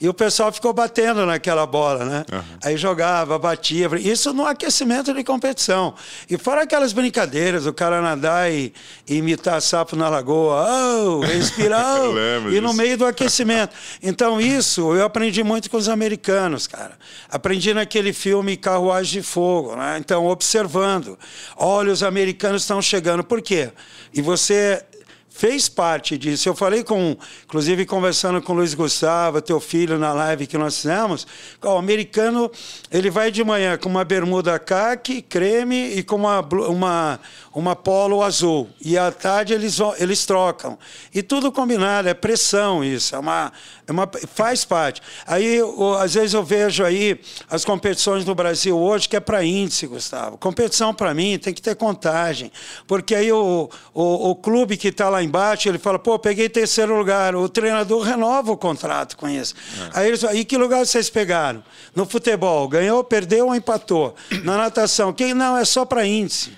E o pessoal ficou batendo naquela bola, né? Uhum. Aí jogava, batia, isso no aquecimento de competição. E fora aquelas brincadeiras, o cara nadar e, e imitar sapo na lagoa, oh, respirar, [LAUGHS] e no meio do aquecimento. Então isso eu aprendi muito com os americanos, cara. Aprendi naquele filme Carruagem de Fogo, né? Então observando, olha os americanos estão chegando, por quê? E você fez parte disso. Eu falei com, inclusive conversando com o Luiz Gustavo, teu filho, na live que nós fizemos, o americano, ele vai de manhã com uma bermuda caque, creme e com uma, uma, uma polo azul. E à tarde eles, eles trocam. E tudo combinado, é pressão isso, é uma, é uma, faz parte. Aí, eu, às vezes eu vejo aí as competições no Brasil hoje que é para índice, Gustavo. Competição para mim tem que ter contagem, porque aí o, o, o clube que está lá embaixo, ele fala, pô, peguei terceiro lugar. O treinador renova o contrato com isso. É. Aí eles e que lugar vocês pegaram? No futebol, ganhou, perdeu ou empatou? [CLEARS THROAT] Na natação, quem não, é só para índice.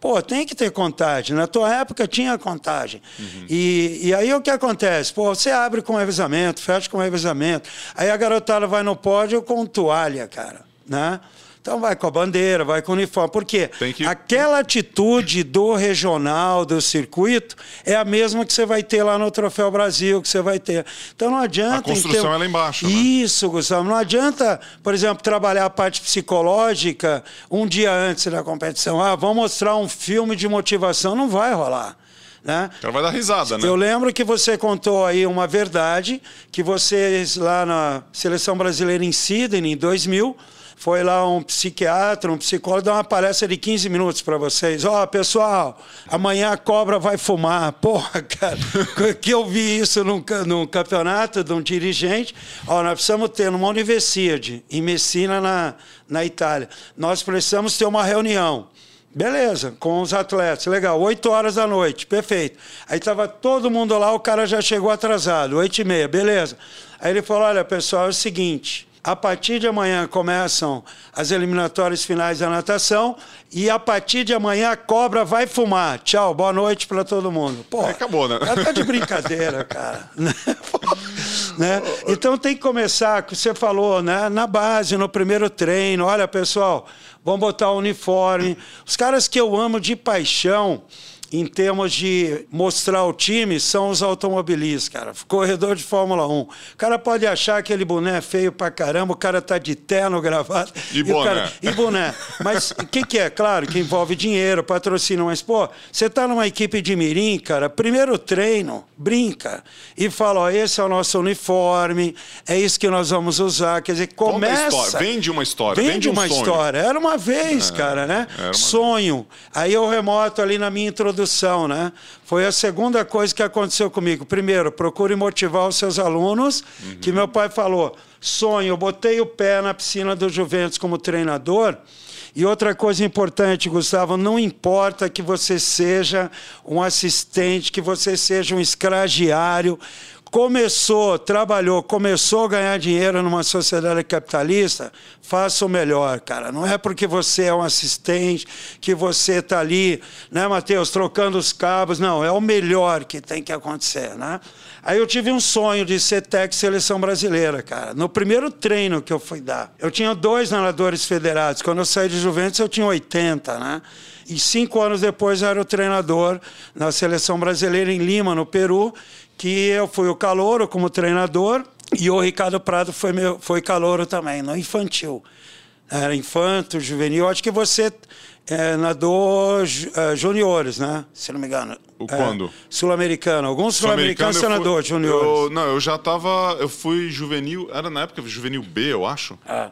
Pô, tem que ter contagem. Na tua época tinha contagem. Uhum. E, e aí o que acontece? Pô, você abre com revezamento, fecha com revezamento. Aí a garotada vai no pódio com toalha, cara. Né? Então vai com a bandeira, vai com o uniforme. Por quê? Que... Aquela atitude do regional, do circuito, é a mesma que você vai ter lá no Troféu Brasil, que você vai ter. Então não adianta. A construção ter... é lá embaixo. Né? Isso, Gustavo. Não adianta, por exemplo, trabalhar a parte psicológica um dia antes da competição. Ah, vamos mostrar um filme de motivação. Não vai rolar. Né? O cara vai dar risada, né? Eu lembro que você contou aí uma verdade, que vocês lá na Seleção Brasileira em Sydney, em 2000, foi lá um psiquiatra, um psicólogo, dar uma palestra de 15 minutos para vocês. Ó, oh, pessoal, amanhã a cobra vai fumar. [LAUGHS] Porra, cara, que eu vi isso num, num campeonato de um dirigente. Ó, nós precisamos ter numa universidade, em Messina, na, na Itália. Nós precisamos ter uma reunião. Beleza, com os atletas, legal. Oito horas da noite, perfeito. Aí estava todo mundo lá, o cara já chegou atrasado, oito e meia, beleza. Aí ele falou, olha, pessoal, é o seguinte, a partir de amanhã começam as eliminatórias finais da natação e a partir de amanhã a cobra vai fumar. Tchau, boa noite para todo mundo. Pô, é, acabou, né? Tá de brincadeira, cara. [LAUGHS] né? Então tem que começar, que você falou, né? na base, no primeiro treino. Olha, pessoal, vamos botar o uniforme. Os caras que eu amo de paixão em termos de mostrar o time, são os automobilistas, cara. Corredor de Fórmula 1. O cara pode achar aquele boné feio pra caramba, o cara tá de terno, gravado. E, e boné. Cara, e boné. Mas o que, que é? Claro que envolve dinheiro, patrocínio, mas, pô, você tá numa equipe de mirim, cara, primeiro treino, brinca. E fala, ó, esse é o nosso uniforme, é isso que nós vamos usar. Quer dizer, começa... Vende uma história, vende, vende um uma história. Era uma vez, é, cara, né? Uma... Sonho. Aí eu remoto ali na minha introdução introdução, né? Foi a segunda coisa que aconteceu comigo. Primeiro, procure motivar os seus alunos, uhum. que meu pai falou, sonho, eu botei o pé na piscina do Juventus como treinador, e outra coisa importante, Gustavo, não importa que você seja um assistente, que você seja um escragiário, começou, trabalhou, começou a ganhar dinheiro numa sociedade capitalista, faça o melhor, cara. Não é porque você é um assistente, que você está ali, né, Matheus, trocando os cabos. Não, é o melhor que tem que acontecer, né? Aí eu tive um sonho de ser técnico seleção brasileira, cara. No primeiro treino que eu fui dar, eu tinha dois nadadores federados. Quando eu saí de Juventus, eu tinha 80, né? E cinco anos depois eu era o treinador na seleção brasileira em Lima, no Peru, que eu fui o calouro como treinador e o Ricardo Prado foi, meu, foi calouro também, no infantil. Era infanto, juvenil. Acho que você é, nadou é, juniores, né? Se não me engano. O é, quando? Sul-americano. Alguns sul-americanos sul nadou juniores. Eu, não, eu já tava. Eu fui juvenil. Era na época juvenil B, eu acho. É.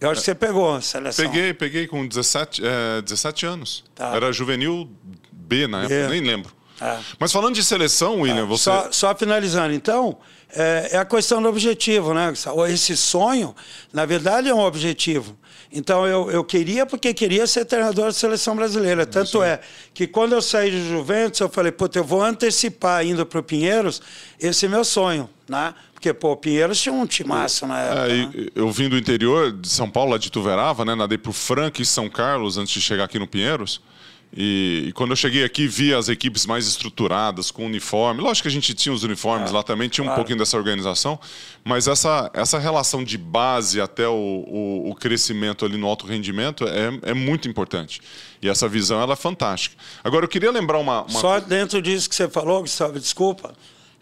Eu acho que você pegou a seleção. Peguei, peguei com 17, é, 17 anos. Tá. Era juvenil B na época, nem lembro. É. Mas falando de seleção, William, é. você. Só, só, finalizando, então, é, é, a questão do objetivo, né? Esse sonho, na verdade, é um objetivo. Então, eu, eu queria porque queria ser treinador da seleção brasileira. Tanto é que quando eu saí de Juventus, eu falei, puta, eu vou antecipar indo para o Pinheiros esse meu sonho, né? Porque, pô, o Pinheiros tinha um timaço na época. É, né? Eu vim do interior de São Paulo, lá de Tuverava, né? Nadei pro Franca e São Carlos antes de chegar aqui no Pinheiros. E, e, quando eu cheguei aqui, vi as equipes mais estruturadas, com uniforme. Lógico que a gente tinha os uniformes é, lá também, tinha um claro. pouquinho dessa organização, mas essa, essa relação de base até o, o, o crescimento ali no alto rendimento é, é muito importante. E essa visão ela é fantástica. Agora, eu queria lembrar uma. uma... Só dentro disso que você falou, Gustavo, desculpa.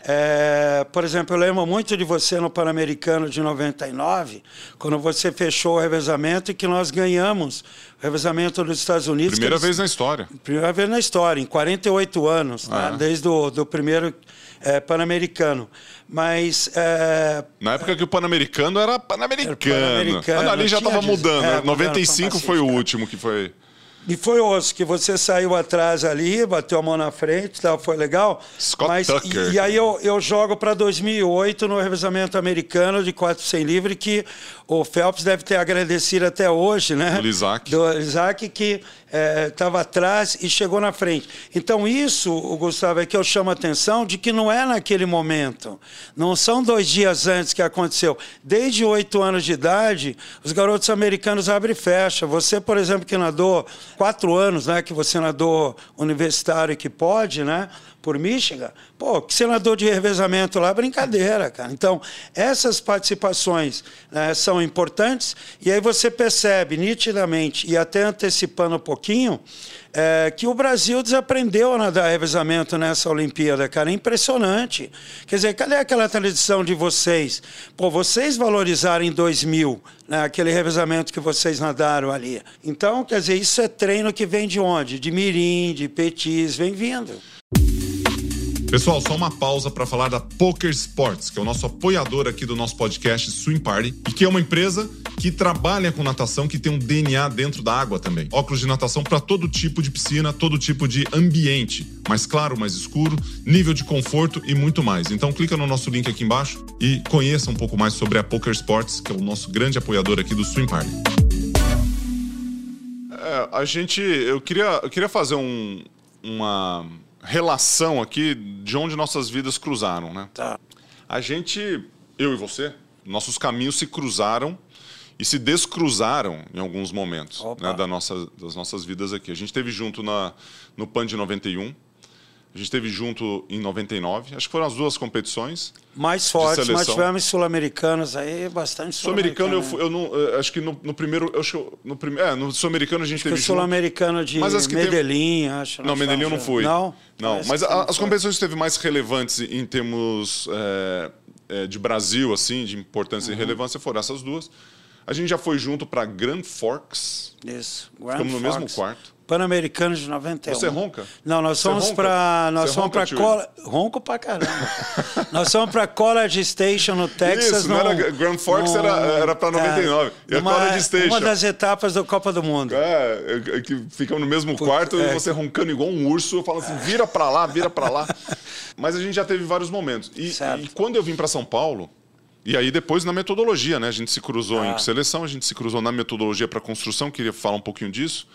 É, por exemplo, eu lembro muito de você no Pan-Americano de 99, quando você fechou o revezamento e que nós ganhamos o revezamento dos Estados Unidos. Primeira eles, vez na história. Primeira vez na história, em 48 anos, né, ah, né, desde o do primeiro é, Pan-Americano. Mas. É, na época que o Pan-Americano era Pan-Americano. Pan ali já estava mudando. É, 95 foi o último que foi. E foi osso que você saiu atrás ali, bateu a mão na frente, tal, foi legal. Scott mas, Tucker. E, e aí eu, eu jogo para 2008 no revezamento americano de 4 sem livre, que o Phelps deve ter agradecido até hoje, né? Do Isaac. Do Isaac, que estava é, atrás e chegou na frente. Então, isso, Gustavo, é que eu chamo a atenção de que não é naquele momento. Não são dois dias antes que aconteceu. Desde oito anos de idade, os garotos americanos abrem e fecham. Você, por exemplo, que nadou quatro anos, né? Que você nadou universitário e que pode, né? Por Michigan, pô, que senador de revezamento lá, brincadeira, cara. Então, essas participações né, são importantes e aí você percebe nitidamente, e até antecipando um pouquinho, é, que o Brasil desaprendeu a nadar revezamento nessa Olimpíada, cara. É impressionante. Quer dizer, cadê aquela tradição de vocês? Pô, vocês valorizaram em 2000 né, aquele revezamento que vocês nadaram ali. Então, quer dizer, isso é treino que vem de onde? De mirim, de petis, vem vindo. Pessoal, só uma pausa para falar da Poker Sports, que é o nosso apoiador aqui do nosso podcast Swim Party, e que é uma empresa que trabalha com natação, que tem um DNA dentro da água também. Óculos de natação para todo tipo de piscina, todo tipo de ambiente, mais claro, mais escuro, nível de conforto e muito mais. Então clica no nosso link aqui embaixo e conheça um pouco mais sobre a Poker Sports, que é o nosso grande apoiador aqui do Swim Party. É, a gente, eu queria, eu queria fazer um, uma relação aqui de onde nossas vidas cruzaram, né? Tá. A gente, eu e você, nossos caminhos se cruzaram e se descruzaram em alguns momentos né, da nossa, das nossas vidas aqui. A gente esteve junto na, no PAN de 91, a gente esteve junto em 99, acho que foram as duas competições. Mais fortes, mas tivemos sul-americanos aí, bastante sul-americano. Sul eu, eu não, acho que no, no primeiro, acho no primeiro, é, no sul-americano a gente acho teve sul-americano de mas Medellín, teve... acho. Não, Medellín eu não fui. Não, não. Mas a, as competições que teve mais relevantes em termos é, é, de Brasil, assim, de importância uhum. e relevância foram essas duas. A gente já foi junto para Grand Forks. Isso. Grand Ficamos Forks. no mesmo quarto. Pan-Americanos de 91. Você ronca? Não, nós fomos para nós Você fomos para Cola... ronco pra caramba. [LAUGHS] nós fomos para College Station no Texas. Isso, não era Grand Forks era era para 99. É, e a College Station. Uma das etapas da Copa do Mundo. É, é que ficamos no mesmo quarto é. e você roncando igual um urso, falando assim, vira para lá, vira para lá. [LAUGHS] Mas a gente já teve vários momentos. E, e quando eu vim para São Paulo, e aí depois na metodologia, né? A gente se cruzou ah. em seleção, a gente se cruzou na metodologia para construção, queria falar um pouquinho disso.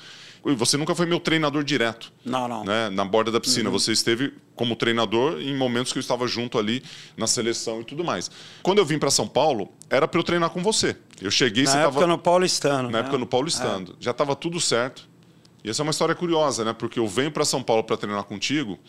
Você nunca foi meu treinador direto. Não, não. Né? Na borda da piscina. Uhum. Você esteve como treinador em momentos que eu estava junto ali na seleção e tudo mais. Quando eu vim para São Paulo, era para eu treinar com você. Eu cheguei, na você época tava... no Paulistano. Na né? época no Paulistano. É. Já estava tudo certo. E essa é uma história curiosa, né? Porque eu venho para São Paulo para treinar contigo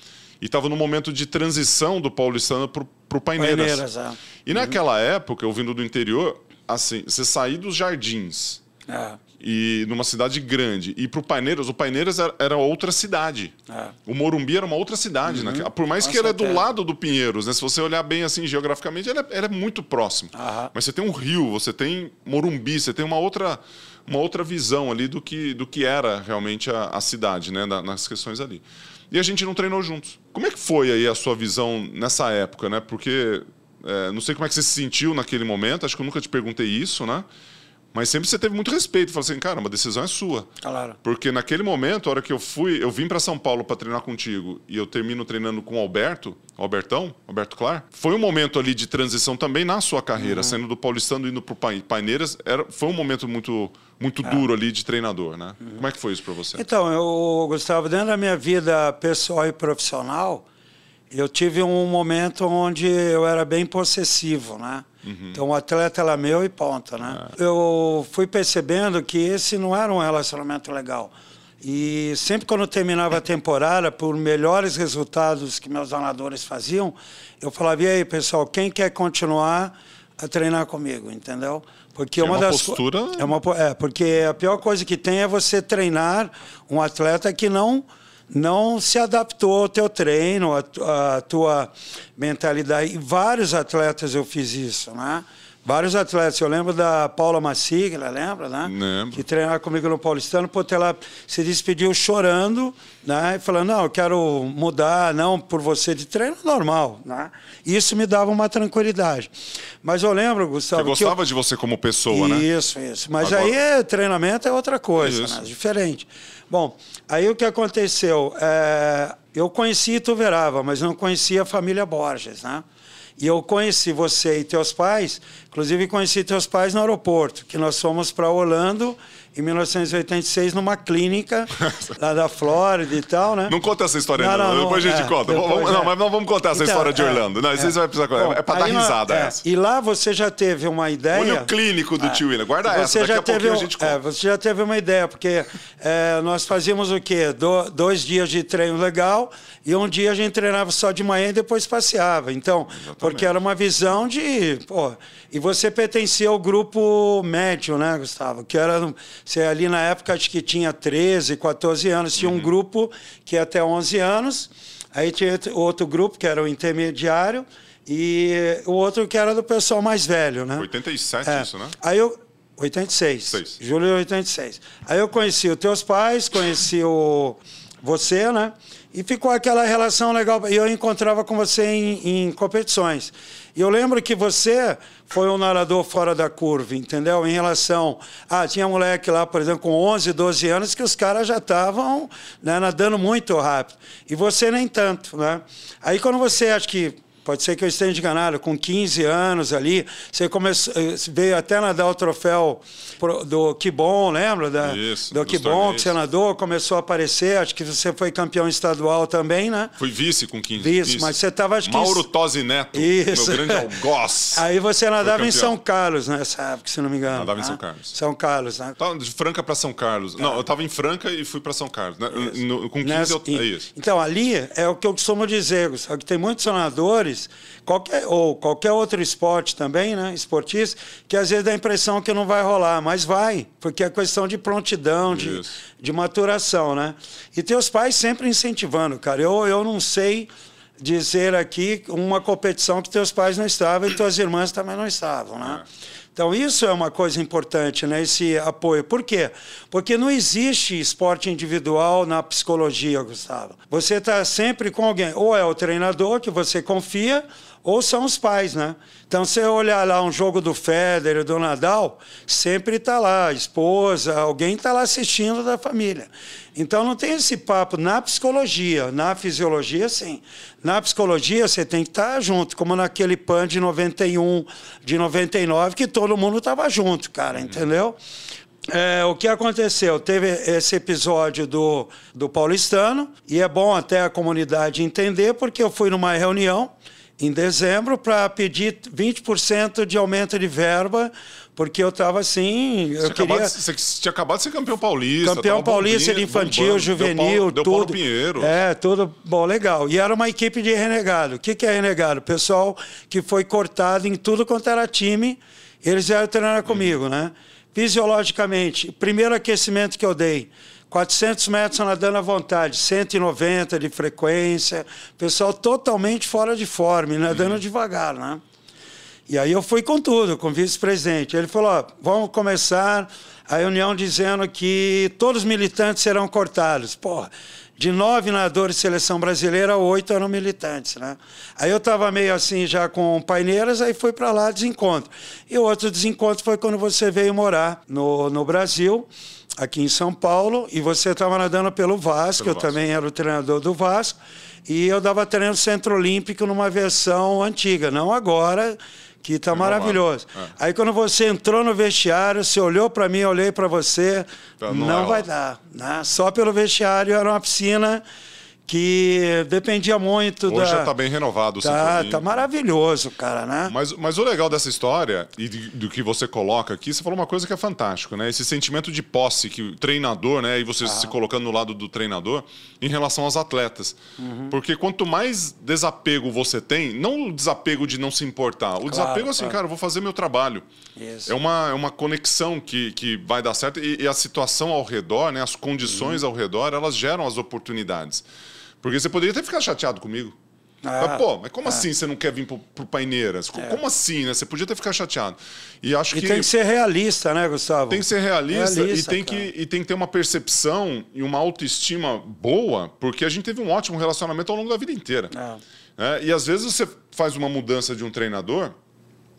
e estava no momento de transição do paulistano para o Paineiras. Paineiras é. E naquela uhum. época, eu vindo do interior, assim, você sair dos jardins é. e numa cidade grande e para o Paineiras, o Paineiras era, era outra cidade. É. O Morumbi era uma outra cidade, né? uhum. Por mais Nossa, que ele é do lado do Pinheiros, né? Se você olhar bem assim geograficamente, ele é, ele é muito próximo. Uhum. Mas você tem um rio, você tem Morumbi, você tem uma outra uma outra visão ali do que, do que era realmente a, a cidade, né? nas questões ali e a gente não treinou juntos. Como é que foi aí a sua visão nessa época, né? Porque é, não sei como é que você se sentiu naquele momento, acho que eu nunca te perguntei isso, né? Mas sempre você teve muito respeito. Falou assim, cara, uma decisão é sua. Claro. Porque naquele momento, a hora que eu fui, eu vim para São Paulo para treinar contigo e eu termino treinando com o Alberto, Albertão, Alberto Clar, foi um momento ali de transição também na sua carreira, uhum. saindo do Paulistano e indo para Paineiras. Era, foi um momento muito, muito é. duro ali de treinador, né? Uhum. Como é que foi isso para você? Então, eu, Gustavo, dentro da minha vida pessoal e profissional, eu tive um momento onde eu era bem possessivo, né? Uhum. Então o atleta era meu e ponto, né? É. Eu fui percebendo que esse não era um relacionamento legal. E sempre quando eu terminava a temporada, por melhores resultados que meus donadores faziam, eu falava, e aí, pessoal, quem quer continuar a treinar comigo, entendeu? Porque é uma, uma das postura... é uma é, porque a pior coisa que tem é você treinar um atleta que não não se adaptou ao teu treino, à tua mentalidade. E vários atletas eu fiz isso, né? Vários atletas. Eu lembro da Paula Massigla, lembra, né? Lembro. Que treinava comigo no Paulistano. Pô, ela se despediu chorando, né? E falando, não, eu quero mudar, não por você de treino normal, né? Isso me dava uma tranquilidade. Mas eu lembro, Gustavo... Você gostava eu... de você como pessoa, isso, né? Isso, isso. Mas Agora... aí treinamento é outra coisa, né? Diferente. Bom, aí o que aconteceu? É... Eu conheci Tuverava, mas não conhecia a família Borges, né? E eu conheci você e teus pais, inclusive conheci teus pais no aeroporto, que nós fomos para Orlando em 1986 numa clínica [LAUGHS] lá da Flórida e tal, né? Não conta essa história não, não, depois a gente é, conta. Vamos, é. Não, mas não vamos contar essa então, história de é, Orlando. Não, isso é, vai precisar Bom, é para dar risada é, essa. E lá você já teve uma ideia... Olha o clínico do é, tio William. Guarda você essa, já teve, a gente conta. É, você já teve uma ideia, porque nós fazíamos o quê? Do, dois dias de treino legal e um dia a gente treinava só de manhã e depois passeava. Então, Exatamente. porque era uma visão de. Pô, e você pertencia ao grupo médio, né, Gustavo? Que era. Você ali na época acho que tinha 13, 14 anos. Tinha uhum. um grupo que ia até 11 anos. Aí tinha outro grupo que era o intermediário. E o outro que era do pessoal mais velho, né? 87 é. isso, né? Aí eu. 86. Seis. Julho de 86. Aí eu conheci os teus pais, conheci o você, né? E ficou aquela relação legal. E eu encontrava com você em, em, competições. E eu lembro que você foi um nadador fora da curva, entendeu? Em relação. Ah, tinha moleque lá, por exemplo, com 11, 12 anos, que os caras já estavam né, nadando muito rápido. E você nem tanto, né? Aí quando você, acho que Pode ser que eu esteja enganado, com 15 anos ali, você começou, eh, veio até nadar o troféu do Kibon, lembra? Da, Isso, do Kibon, que você nadou, começou a aparecer, acho que você foi campeão estadual também, né? Fui vice com 15 Vice, vice. mas você estava, acho que... Mauro Tosi Neto, Isso. meu grande algoz. [LAUGHS] Aí você nadava em São Carlos nessa época, se não me engano. Nadava né? em São Carlos. São Carlos, né? Tava de Franca para São Carlos. Tá. Não, eu estava em Franca e fui para São Carlos. Né? No, com 15 Nessa, eu... É isso. Então, ali é o que eu costumo dizer, que tem muitos nadadores qualquer, ou qualquer outro esporte também, né, esportista, que às vezes dá a impressão que não vai rolar, mas vai, porque é questão de prontidão, de, de maturação, né? E teus pais sempre incentivando, cara. Eu, eu não sei dizer aqui uma competição que teus pais não estavam e tuas irmãs também não estavam, né? É. Então, isso é uma coisa importante, né? esse apoio. Por quê? Porque não existe esporte individual na psicologia, Gustavo. Você está sempre com alguém. Ou é o treinador que você confia, ou são os pais, né? Então, você olhar lá um jogo do Federer, do Nadal, sempre está lá, a esposa, alguém está lá assistindo da família. Então, não tem esse papo na psicologia, na fisiologia, sim. Na psicologia, você tem que estar tá junto, como naquele PAN de 91, de 99, que todo mundo estava junto, cara, entendeu? É, o que aconteceu? Teve esse episódio do, do paulistano, e é bom até a comunidade entender, porque eu fui numa reunião em dezembro para pedir 20% de aumento de verba, porque eu estava assim. Eu você, queria... acabado, você tinha acabado de ser campeão paulista. Campeão paulista de infantil, bombando, juvenil, deu, tudo. Deu Pinheiro. É, tudo bom, legal. E era uma equipe de renegado. O que, que é renegado? Pessoal que foi cortado em tudo quanto era time, eles vieram treinar comigo, hum. né? Fisiologicamente, primeiro aquecimento que eu dei. 400 metros nadando à vontade, 190 de frequência, pessoal totalmente fora de forma, nadando uhum. devagar, né? E aí eu fui com tudo, com o vice-presidente. Ele falou: ó, vamos começar a reunião dizendo que todos os militantes serão cortados. Porra, de nove nadadores de seleção brasileira, oito eram militantes, né? Aí eu estava meio assim já com paineiras, aí fui para lá desencontro. E o outro desencontro foi quando você veio morar no, no Brasil aqui em São Paulo e você estava nadando pelo Vasco, pelo eu Vasco. também era o treinador do Vasco, e eu dava treino no Centro Olímpico numa versão antiga, não agora, que está maravilhoso. É. Aí quando você entrou no vestiário, você olhou para mim, eu olhei para você, não, não vai dar. Né? Só pelo vestiário era uma piscina que dependia muito Hoje da... já está bem renovado o tá, tá maravilhoso, cara, né? Mas, mas o legal dessa história e do que você coloca aqui, você falou uma coisa que é fantástico, né? Esse sentimento de posse que o treinador, né? E você ah. se colocando no lado do treinador em relação aos atletas. Uhum. Porque quanto mais desapego você tem, não o desapego de não se importar, o claro, desapego assim, claro. cara, eu vou fazer meu trabalho. Isso. É uma, é uma conexão que, que vai dar certo e, e a situação ao redor, né? As condições uhum. ao redor, elas geram as oportunidades. Porque você poderia ter ficado chateado comigo. Ah, mas, pô, mas como ah. assim você não quer vir pro, pro Paineiras? É. Como assim, né? Você podia ter ficado chateado. E acho e que. tem que ser realista, né, Gustavo? Tem que ser realista, realista e, tem que, e tem que ter uma percepção e uma autoestima boa, porque a gente teve um ótimo relacionamento ao longo da vida inteira. É. É, e às vezes você faz uma mudança de um treinador.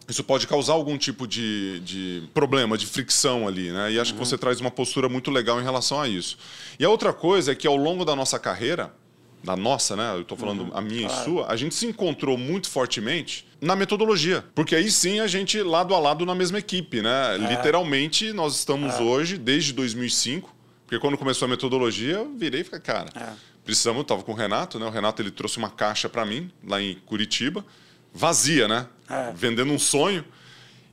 Isso pode causar algum tipo de, de problema, de fricção ali, né? E acho uhum. que você traz uma postura muito legal em relação a isso. E a outra coisa é que ao longo da nossa carreira, da nossa, né? Eu estou falando uhum, a minha claro. e sua, a gente se encontrou muito fortemente na metodologia. Porque aí sim a gente lado a lado na mesma equipe, né? É. Literalmente, nós estamos é. hoje, desde 2005, porque quando começou a metodologia, eu virei e falei, cara, é. precisamos, eu estava com o Renato, né? O Renato ele trouxe uma caixa para mim, lá em Curitiba, vazia, né? É. Vendendo um sonho.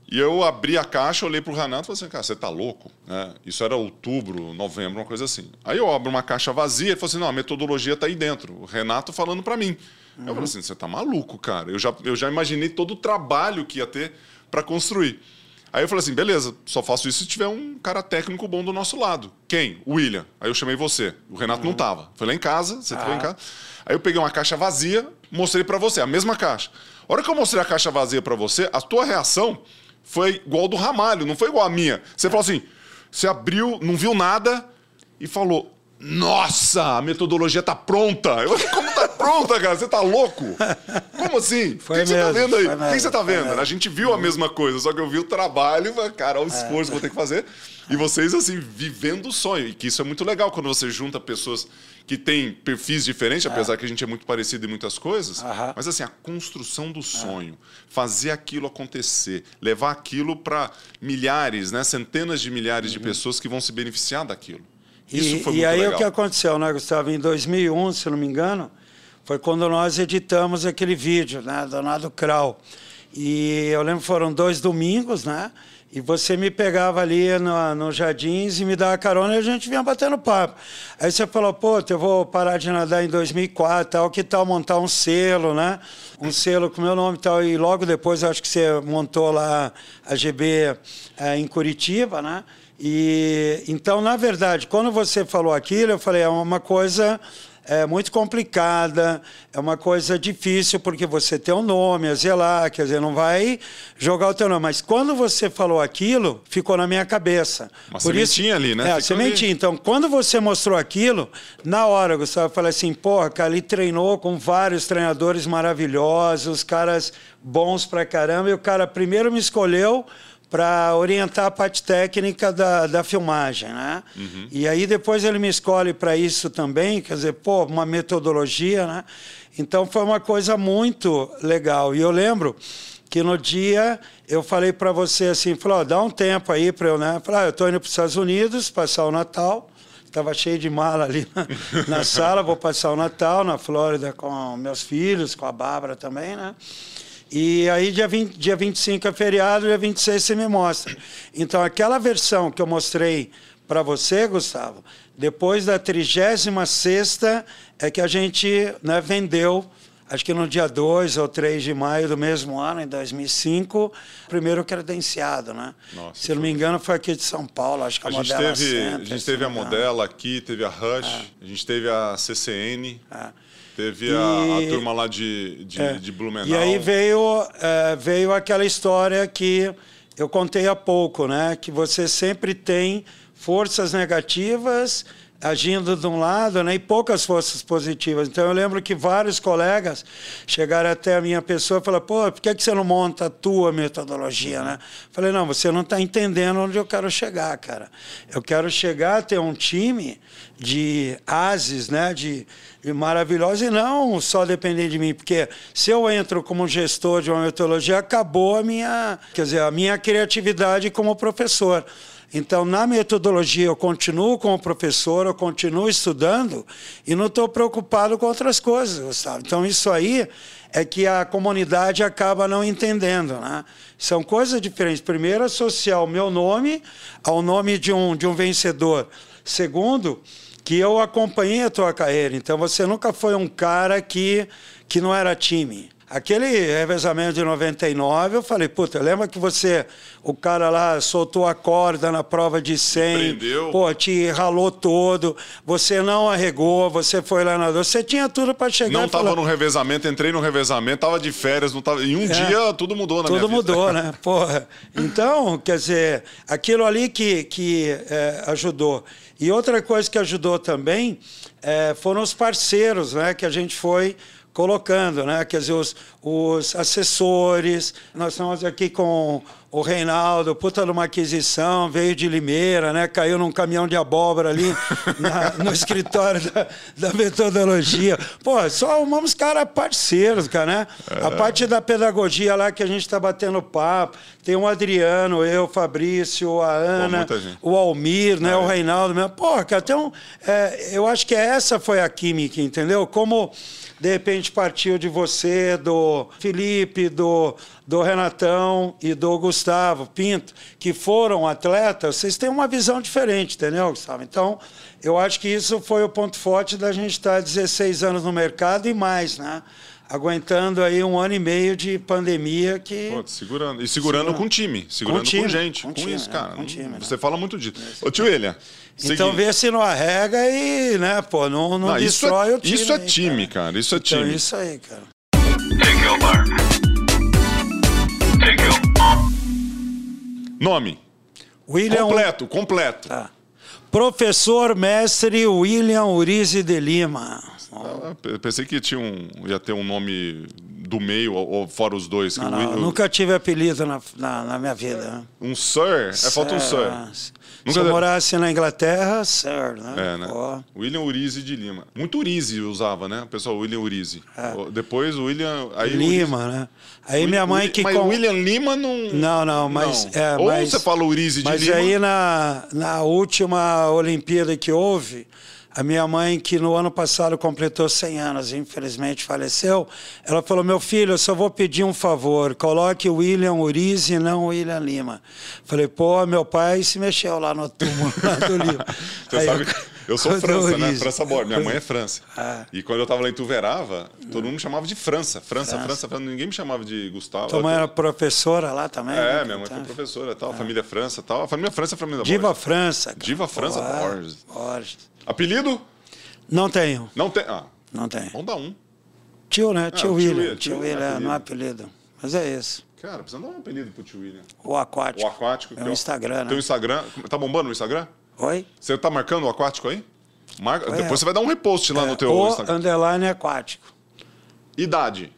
E eu abri a caixa, olhei para o Renato e falei assim, cara, você tá louco? É, isso era outubro, novembro, uma coisa assim. Aí eu abro uma caixa vazia e falei assim, não, a metodologia está aí dentro. O Renato falando para mim. Uhum. Eu falei assim, você tá maluco, cara. Eu já, eu já imaginei todo o trabalho que ia ter para construir. Aí eu falei assim, beleza, só faço isso se tiver um cara técnico bom do nosso lado. Quem? O William. Aí eu chamei você. O Renato uhum. não tava. Foi lá em casa, você ah. foi em casa. Aí eu peguei uma caixa vazia, mostrei para você, a mesma caixa. A hora que eu mostrei a caixa vazia para você, a tua reação foi igual do Ramalho, não foi igual a minha. Você falou assim, você abriu, não viu nada e falou: Nossa, a metodologia tá pronta. Eu falei, como tá pronta, cara? Você tá louco? Como assim? Foi o que, mesmo, você tá vendo aí? O que, você tá vendo? A gente viu a mesma coisa, só que eu vi o trabalho, cara, o esforço que vou ter que fazer. E vocês, assim, vivendo o sonho. E que isso é muito legal quando você junta pessoas que têm perfis diferentes, apesar que a gente é muito parecido em muitas coisas. Mas, assim, a construção do sonho, fazer aquilo acontecer, levar aquilo para milhares, né, centenas de milhares uhum. de pessoas que vão se beneficiar daquilo. Isso e, foi muito e aí legal. o que aconteceu, né, Gustavo? Em 2001, se não me engano, foi quando nós editamos aquele vídeo, né, Donado Krau. E eu lembro que foram dois domingos, né? E você me pegava ali no, no Jardins e me dava carona e a gente vinha batendo papo. Aí você falou, pô, eu vou parar de nadar em 2004, tal, que tal montar um selo, né? Um selo com meu nome e tal. E logo depois, acho que você montou lá a GB é, em Curitiba, né? E então, na verdade, quando você falou aquilo, eu falei, é uma coisa é muito complicada, é uma coisa difícil, porque você tem um nome a zelar, quer dizer, não vai jogar o teu nome. Mas quando você falou aquilo, ficou na minha cabeça. Uma Por sementinha isso, ali, né? É, a sementinha. Ali. Então, quando você mostrou aquilo, na hora, Gustavo, eu falei assim, porra, ele treinou com vários treinadores maravilhosos, caras bons pra caramba, e o cara primeiro me escolheu para orientar a parte técnica da, da filmagem, né? Uhum. E aí depois ele me escolhe para isso também, quer dizer, pô, uma metodologia, né? Então foi uma coisa muito legal. E eu lembro que no dia eu falei para você assim, falou, dá um tempo aí para eu, né? Falei, ah, eu estou indo para os Estados Unidos passar o Natal. Estava cheio de mala ali na, [LAUGHS] na sala, vou passar o Natal na Flórida com meus filhos, com a Bárbara também, né? E aí, dia, 20, dia 25 é feriado, dia 26 você me mostra. Então, aquela versão que eu mostrei para você, Gustavo, depois da 36 é que a gente né, vendeu, acho que no dia 2 ou 3 de maio do mesmo ano, em 2005, primeiro credenciado, né? Nossa, Se não me engano, foi aqui de São Paulo, acho que a, a Modela teve, Center, A gente teve a Modela aqui, teve a Rush, é. a gente teve a CCN. É. Teve a, a, turma lá de, de, é. de, Blumenau. E aí veio, é, veio aquela história que eu contei há pouco, né? Que você sempre tem forças negativas agindo de um lado né, e poucas forças positivas. Então eu lembro que vários colegas chegaram até a minha pessoa e falaram, pô, por que, que você não monta a tua metodologia? Né? Falei, não, você não está entendendo onde eu quero chegar, cara. Eu quero chegar a ter um time de ases, né, de, maravilhosos e não só depender de mim, porque se eu entro como gestor de uma metodologia, acabou a minha, quer dizer, a minha criatividade como professor. Então, na metodologia, eu continuo como professor, eu continuo estudando e não estou preocupado com outras coisas, Gustavo. Então, isso aí é que a comunidade acaba não entendendo. Né? São coisas diferentes. Primeiro, associar o meu nome ao nome de um, de um vencedor. Segundo, que eu acompanhei a tua carreira. Então você nunca foi um cara que, que não era time. Aquele revezamento de 99, eu falei, puta, lembra que você, o cara lá soltou a corda na prova de 100, Prendeu. pô, te ralou todo, você não arregou, você foi lá na você tinha tudo para chegar. Não tava no revezamento, entrei no revezamento, tava de férias, não tava, em um é, dia tudo mudou na tudo minha vida. Tudo mudou, né? [LAUGHS] Porra. Então, quer dizer, aquilo ali que, que é, ajudou. E outra coisa que ajudou também é, foram os parceiros, né, que a gente foi colocando, né? Quer dizer, os, os assessores. Nós estamos aqui com o Reinaldo, puta de uma aquisição, veio de Limeira, né? Caiu num caminhão de abóbora ali [LAUGHS] na, no escritório da, da, metodologia. Pô, só arrumamos caras parceiros, cara, né? É. A parte da pedagogia lá que a gente está batendo papo. Tem o Adriano, eu, Fabrício, a Ana, Pô, o Almir, né? É. O Reinaldo mesmo. Pô, cara, um, é, eu acho que essa foi a química, entendeu? Como de repente partiu de você, do Felipe, do, do Renatão e do Gustavo Pinto, que foram atletas, vocês têm uma visão diferente, entendeu, Gustavo? Então, eu acho que isso foi o ponto forte da gente estar 16 anos no mercado e mais, né? Aguentando aí um ano e meio de pandemia que. Pô, segurando. E segurando, com time, segurando com, time, com gente, com, com time, isso, cara. É, com time, né? Você né? fala muito disso. Ô, tio William. Então vê se não arrega e, né, pô, não, não, não destrói é, o time. Isso é time, cara. cara. Isso é então, time. Isso aí, cara. Nome. William. Completo, completo. Tá. Professor mestre William Urize de Lima. Eu pensei que tinha um, ia ter um nome do meio, ou fora os dois. Não, não, nunca tive apelido na, na, na minha vida. Um Sir? É falta um Sir. Nunca... Se eu morasse na Inglaterra, Sir, né? É, né? Pô. William Urize de Lima. Muito Urize usava, né? O pessoal, William Urize. É. Depois William... Aí Lima, Urize... né? Aí minha mãe que... Mas com... William Lima não... Não, não, mas... Não. É, Ou mas... você fala Urize de mas Lima... Mas aí na, na última Olimpíada que houve... A minha mãe, que no ano passado completou 100 anos, infelizmente faleceu, ela falou: Meu filho, eu só vou pedir um favor, coloque William Urize e não William Lima. Falei: Pô, meu pai se mexeu lá no túmulo lá do [LAUGHS] Lima. Você Aí sabe, eu, eu sou [LAUGHS] França, né? França Borda. Minha mãe é França. [LAUGHS] Ah. E quando eu estava lá em Tuverava, todo mundo me chamava de França. França, França, França. Ninguém me chamava de Gustavo. Tua mãe era professora lá também? É, né? minha mãe foi professora tal. Ah. Família França tal. A família França é a família Diva Borges. França. Cara. Diva França Borges. Borges. Apelido? Não tenho. Não tem? Ah. Não tenho. Vamos dar um. Tio, né? Ah, tio, William. Tio, tio William, não é apelido. Mas é isso. Cara, precisa dar um apelido pro tio William. O Aquático. O Aquático. É o Instagram, né? Teu Instagram. Tá bombando o Instagram? Oi? Você tá marcando o Aquático aí? Marca... Depois é. você vai dar um repost lá é, no teu o Instagram. underline aquático. Idade?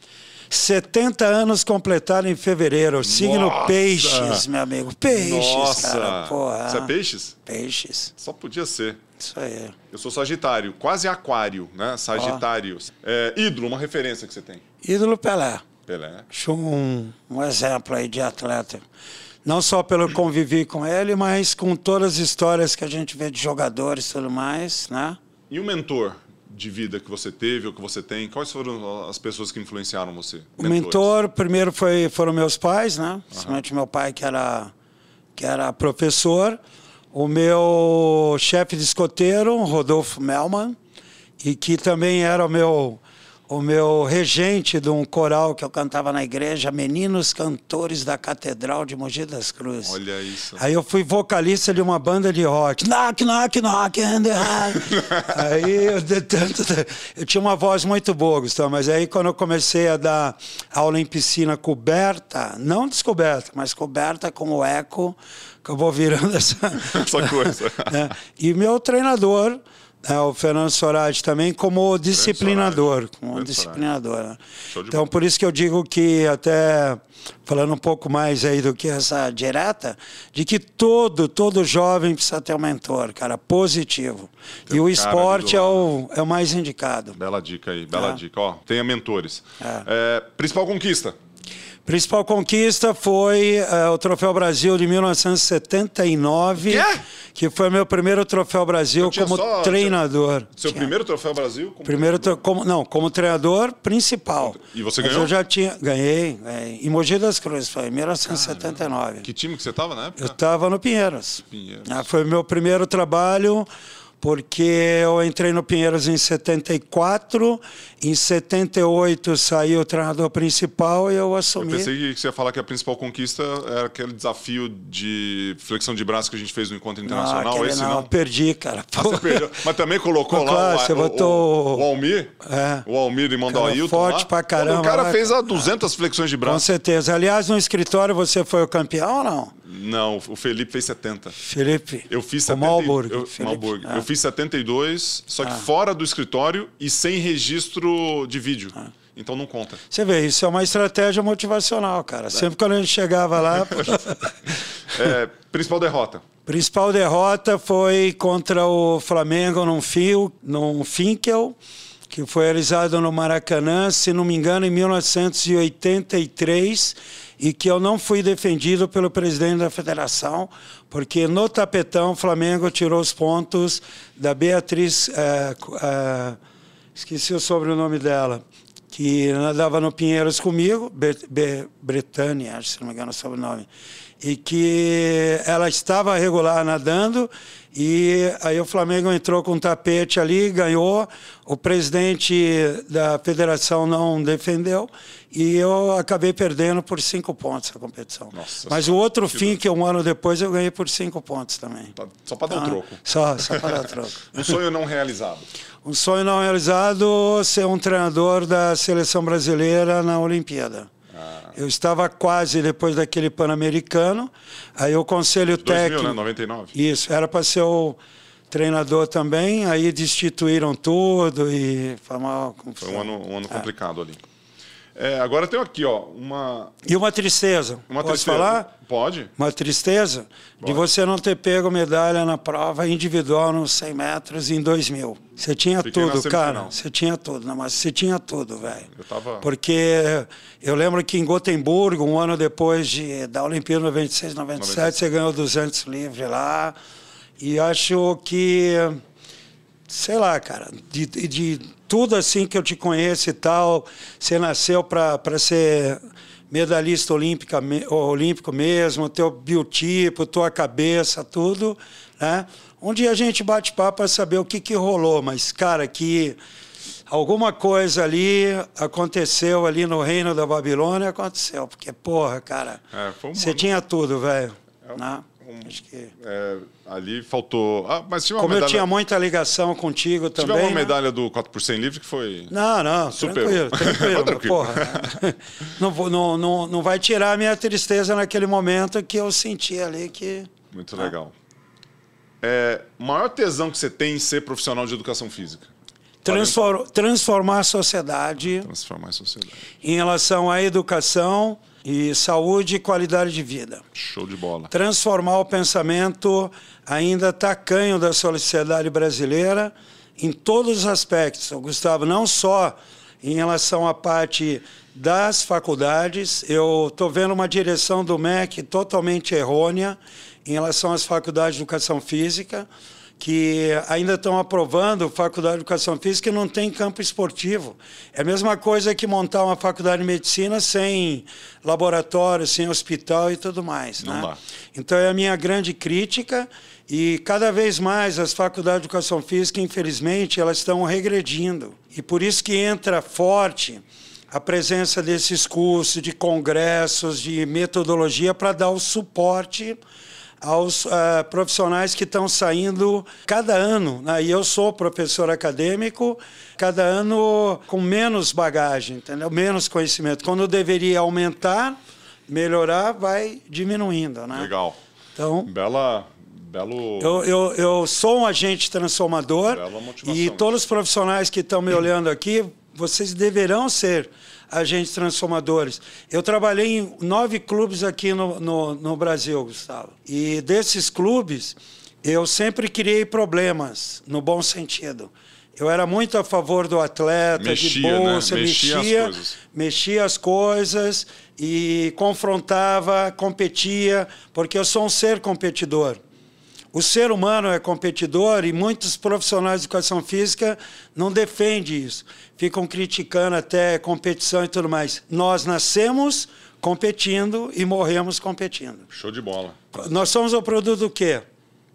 70 anos completaram em fevereiro. Signo Nossa. Peixes, meu amigo. Peixes, Nossa. cara. Porra. Você é peixes? Peixes. Só podia ser. Isso aí. Eu sou Sagitário, quase Aquário, né? Sagitário. É, ídolo, uma referência que você tem. Ídolo Pelé. Pelé. Acho um, um exemplo aí de atleta. Não só pelo conviver com ele, mas com todas as histórias que a gente vê de jogadores e tudo mais, né? E o mentor de vida que você teve ou que você tem? Quais foram as pessoas que influenciaram você? O mentor, primeiro foi, foram meus pais, né? Principalmente meu pai, que era, que era professor. O meu chefe de escoteiro, Rodolfo Melman, e que também era o meu o meu regente de um coral que eu cantava na igreja, Meninos Cantores da Catedral de Mogi das Cruzes. Olha isso. Aí eu fui vocalista de uma banda de rock. Knock, knock, knock and [LAUGHS] Aí eu, eu tinha uma voz muito boa, Gustavo, mas aí quando eu comecei a dar aula em piscina coberta, não descoberta, mas coberta com o eco, acabou virando essa, [LAUGHS] essa coisa. [LAUGHS] né? E meu treinador é, o Fernando Sorati também como disciplinador, como disciplinador. Né? Então por isso que eu digo que até falando um pouco mais aí do que essa direta, de que todo todo jovem precisa ter um mentor, cara, positivo. Tem e o esporte é o, é o mais indicado. Bela dica aí, bela é. dica. Ó, tenha mentores. É. É, principal conquista. Principal conquista foi uh, o Troféu Brasil de 1979, Quê? que foi meu primeiro Troféu Brasil como só, treinador. Seu tinha. primeiro Troféu Brasil? Como primeiro treinador? Como, não, como treinador principal. E você ganhou? Mas eu já tinha, ganhei, ganhei. Em Mogi das Cruzes, foi em 1979. Caramba. Que time que você estava na época? Eu estava no Pinheiros. Pinheiros. Ah, foi meu primeiro trabalho porque eu entrei no Pinheiros em 74, em 78 saiu o treinador principal e eu assumi. Eu pensei que você ia falar que a principal conquista era aquele desafio de flexão de braço que a gente fez no encontro internacional. Não, esse não, não, perdi, cara. Ah, você perdeu. Mas também colocou lá claro, o, você botou... o, o Almir, é. o Almir e mandou Ailton Forte lá. pra caramba. o cara lá, fez a 200 flexões de braço. Com certeza. Aliás, no escritório você foi o campeão ou não? Não, o Felipe fez 70. Felipe. Eu fiz 70. O Malburg. Eu, Malburg. Ah. eu fiz 72, só que ah. fora do escritório e sem registro de vídeo. Ah. Então não conta. Você vê, isso é uma estratégia motivacional, cara. É. Sempre quando a gente chegava lá. [LAUGHS] é, principal derrota. Principal derrota foi contra o Flamengo num fio, num Finkel, que foi realizado no Maracanã, se não me engano, em 1983 e que eu não fui defendido pelo presidente da federação, porque no tapetão o Flamengo tirou os pontos da Beatriz, é, é, esqueci o sobrenome dela, que nadava no Pinheiros comigo, Be Be Bretânia, acho, se não me engano o sobrenome, e que ela estava regular nadando e aí o Flamengo entrou com um tapete ali, ganhou. O presidente da federação não defendeu e eu acabei perdendo por cinco pontos a competição. Nossa, Mas o outro que fim, que um ano depois, eu ganhei por cinco pontos também. Só para dar um troco. Só, só para dar troco. um sonho não realizado. Um sonho não realizado, ser um treinador da seleção brasileira na Olimpíada. Eu estava quase depois daquele Pan-Americano. Aí o conselho 2000, técnico. né? 99. Isso, era para ser o treinador também. Aí destituíram tudo e foi uma Foi um ano, um ano é. complicado ali. É, agora tenho aqui, ó, uma. E uma tristeza. Uma Pode tristeza. falar? Pode. Uma tristeza Pode. de você não ter pego medalha na prova individual nos 100 metros em 2000. Você tinha Fiquei tudo, cara. Você tinha tudo, não, mas você tinha tudo, velho. Eu tava. Porque eu lembro que em Gotemburgo, um ano depois de, da Olimpíada 96, 97, 97, você ganhou 200 livre lá. E acho que sei lá, cara, de, de tudo assim que eu te conheço e tal, você nasceu para ser medalhista olímpica, olímpico mesmo, teu biotipo, tua cabeça, tudo, né? Um dia a gente bate papo para saber o que, que rolou, mas, cara, que alguma coisa ali aconteceu ali no reino da Babilônia, aconteceu, porque, porra, cara, é, você tinha tudo, velho. É, né? Um, Acho que... É, ali faltou. Ah, mas tinha uma Como medalha... eu tinha muita ligação contigo também. Tive uma né? medalha do 4 por 100 livre que foi. Não, não, super. Tranquilo, [LAUGHS] tranquilo. tranquilo. Porra, não, não, não, não vai tirar a minha tristeza naquele momento que eu senti ali que. Muito ah. legal. É, maior tesão que você tem em ser profissional de educação física? Transform, transformar a sociedade. Transformar a sociedade. Em relação à educação e saúde e qualidade de vida. Show de bola. Transformar o pensamento ainda tacanho da sociedade brasileira em todos os aspectos. Gustavo, não só em relação à parte das faculdades. Eu estou vendo uma direção do MEC totalmente errônea em relação às faculdades de educação física, que ainda estão aprovando faculdade de educação física e não tem campo esportivo. É a mesma coisa que montar uma faculdade de medicina sem laboratório, sem hospital e tudo mais. Não né? Dá. Então é a minha grande crítica e cada vez mais as faculdades de educação física, infelizmente, elas estão regredindo. E por isso que entra forte a presença desses cursos, de congressos, de metodologia para dar o suporte aos uh, profissionais que estão saindo cada ano. Né? E eu sou professor acadêmico, cada ano com menos bagagem, entendeu? menos conhecimento. Quando deveria aumentar, melhorar, vai diminuindo. Né? Legal. Então, Bela, Belo... Eu, eu, eu sou um agente transformador e todos os profissionais que estão me olhando aqui, vocês deverão ser agentes transformadores. Eu trabalhei em nove clubes aqui no, no, no Brasil, Gustavo. E desses clubes, eu sempre criei problemas, no bom sentido. Eu era muito a favor do atleta, mexia, de bolsa, né? mexia, mexia, as mexia as coisas e confrontava, competia, porque eu sou um ser competidor. O ser humano é competidor e muitos profissionais de educação física não defendem isso. Ficam criticando até competição e tudo mais. Nós nascemos competindo e morremos competindo. Show de bola. Nós somos o produto do quê?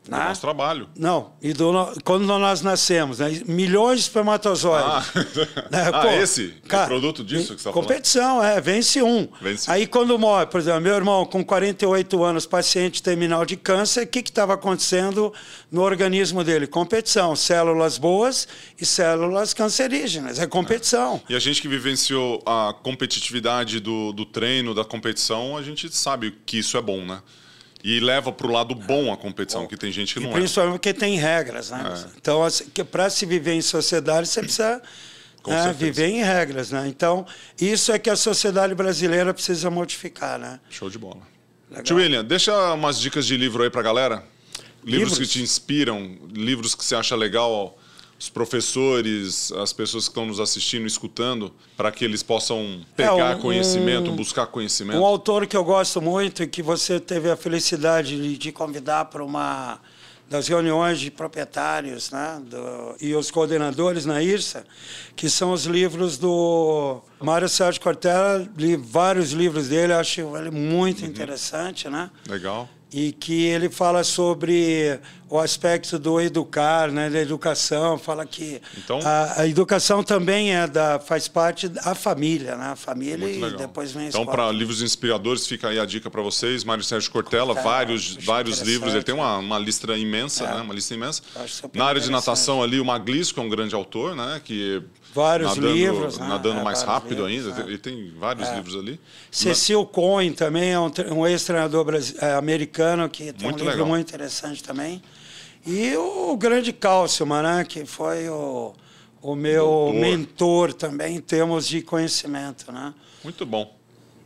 Do né? nosso trabalho. Não, e do, quando nós nascemos, né? milhões de espermatozoides. Ah, [LAUGHS] né? ah Pô, esse? Cara, é produto disso que você está falando? Competição, é, vence um. Vence. Aí quando morre, por exemplo, meu irmão com 48 anos, paciente terminal de câncer, o que estava acontecendo no organismo dele? Competição, células boas e células cancerígenas, é competição. É. E a gente que vivenciou a competitividade do, do treino, da competição, a gente sabe que isso é bom, né? E leva para o lado bom a competição, que tem gente que não e principalmente é. porque tem regras, né? É. Então, assim, para se viver em sociedade, você precisa né, viver em regras, né? Então, isso é que a sociedade brasileira precisa modificar, né? Show de bola. Legal. Tio William, deixa umas dicas de livro aí para galera. Livros, livros, que te inspiram, livros que você acha legal os professores, as pessoas que estão nos assistindo, escutando, para que eles possam pegar é, um, conhecimento, buscar conhecimento? Um autor que eu gosto muito e que você teve a felicidade de, de convidar para uma das reuniões de proprietários né, do, e os coordenadores na IRSA, que são os livros do Mário Sérgio Cortella, li vários livros dele, acho ele muito uhum. interessante. Né? Legal e que ele fala sobre o aspecto do educar, né, da educação, fala que então, a, a, educação também é da faz parte da família, né, a família e depois vem a Então, para livros inspiradores, fica aí a dica para vocês, Mário Sérgio Cortella, Cortella vários vários livros, ele tem uma, uma lista imensa, é. né, uma lista imensa. Na área de natação ali, o Maglis, que é um grande autor, né, que Vários nadando, livros. Né? Nadando é, mais rápido livros, ainda. É. Ele tem vários é. livros ali. Cecil Cohen também é um, um ex-treinador é, americano que tem muito um livro legal. muito interessante também. E o grande Cálcio, né? que foi o, o meu Doutor. mentor também em termos de conhecimento. Né? Muito bom.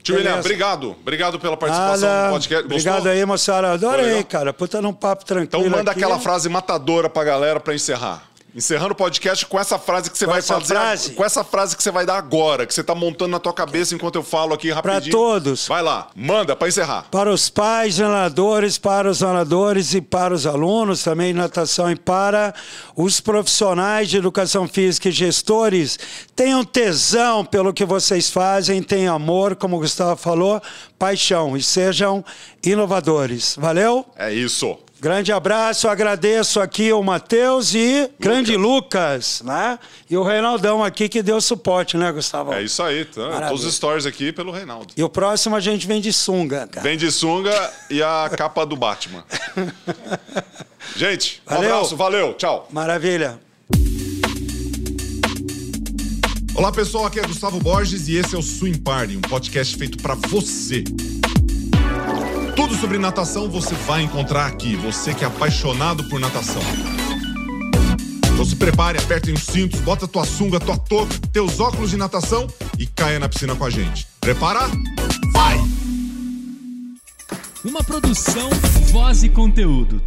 Tio William, obrigado. Obrigado pela participação no podcast. Gostou? Obrigado aí, moçada. Adorei, cara. Puta num papo tranquilo. Então manda aqui. aquela frase matadora pra galera pra encerrar. Encerrando o podcast com essa frase que você com vai fazer. Frase? Com essa frase que você vai dar agora, que você está montando na tua cabeça enquanto eu falo aqui rapidinho. Para todos. Vai lá, manda para encerrar. Para os pais nadadores, para os nadadores e para os alunos também de natação e para os profissionais de educação física e gestores, tenham tesão pelo que vocês fazem, tenham amor, como o Gustavo falou, paixão e sejam inovadores. Valeu? É isso. Grande abraço, agradeço aqui o Matheus e Lucas. grande Lucas, né? E o Reinaldão aqui que deu suporte, né, Gustavo? É isso aí, tá? todos os stories aqui pelo Reinaldo. E o próximo a gente vem de sunga, cara. Vem de sunga e a capa do Batman. [LAUGHS] gente, um valeu. abraço, valeu, tchau. Maravilha. Olá pessoal, aqui é Gustavo Borges e esse é o Swim Party, um podcast feito para você. Sobre natação você vai encontrar aqui, você que é apaixonado por natação. Então se prepare, aperte os cintos, bota tua sunga, tua touca, teus óculos de natação e caia na piscina com a gente. Prepara? Vai! Uma produção, voz e conteúdo.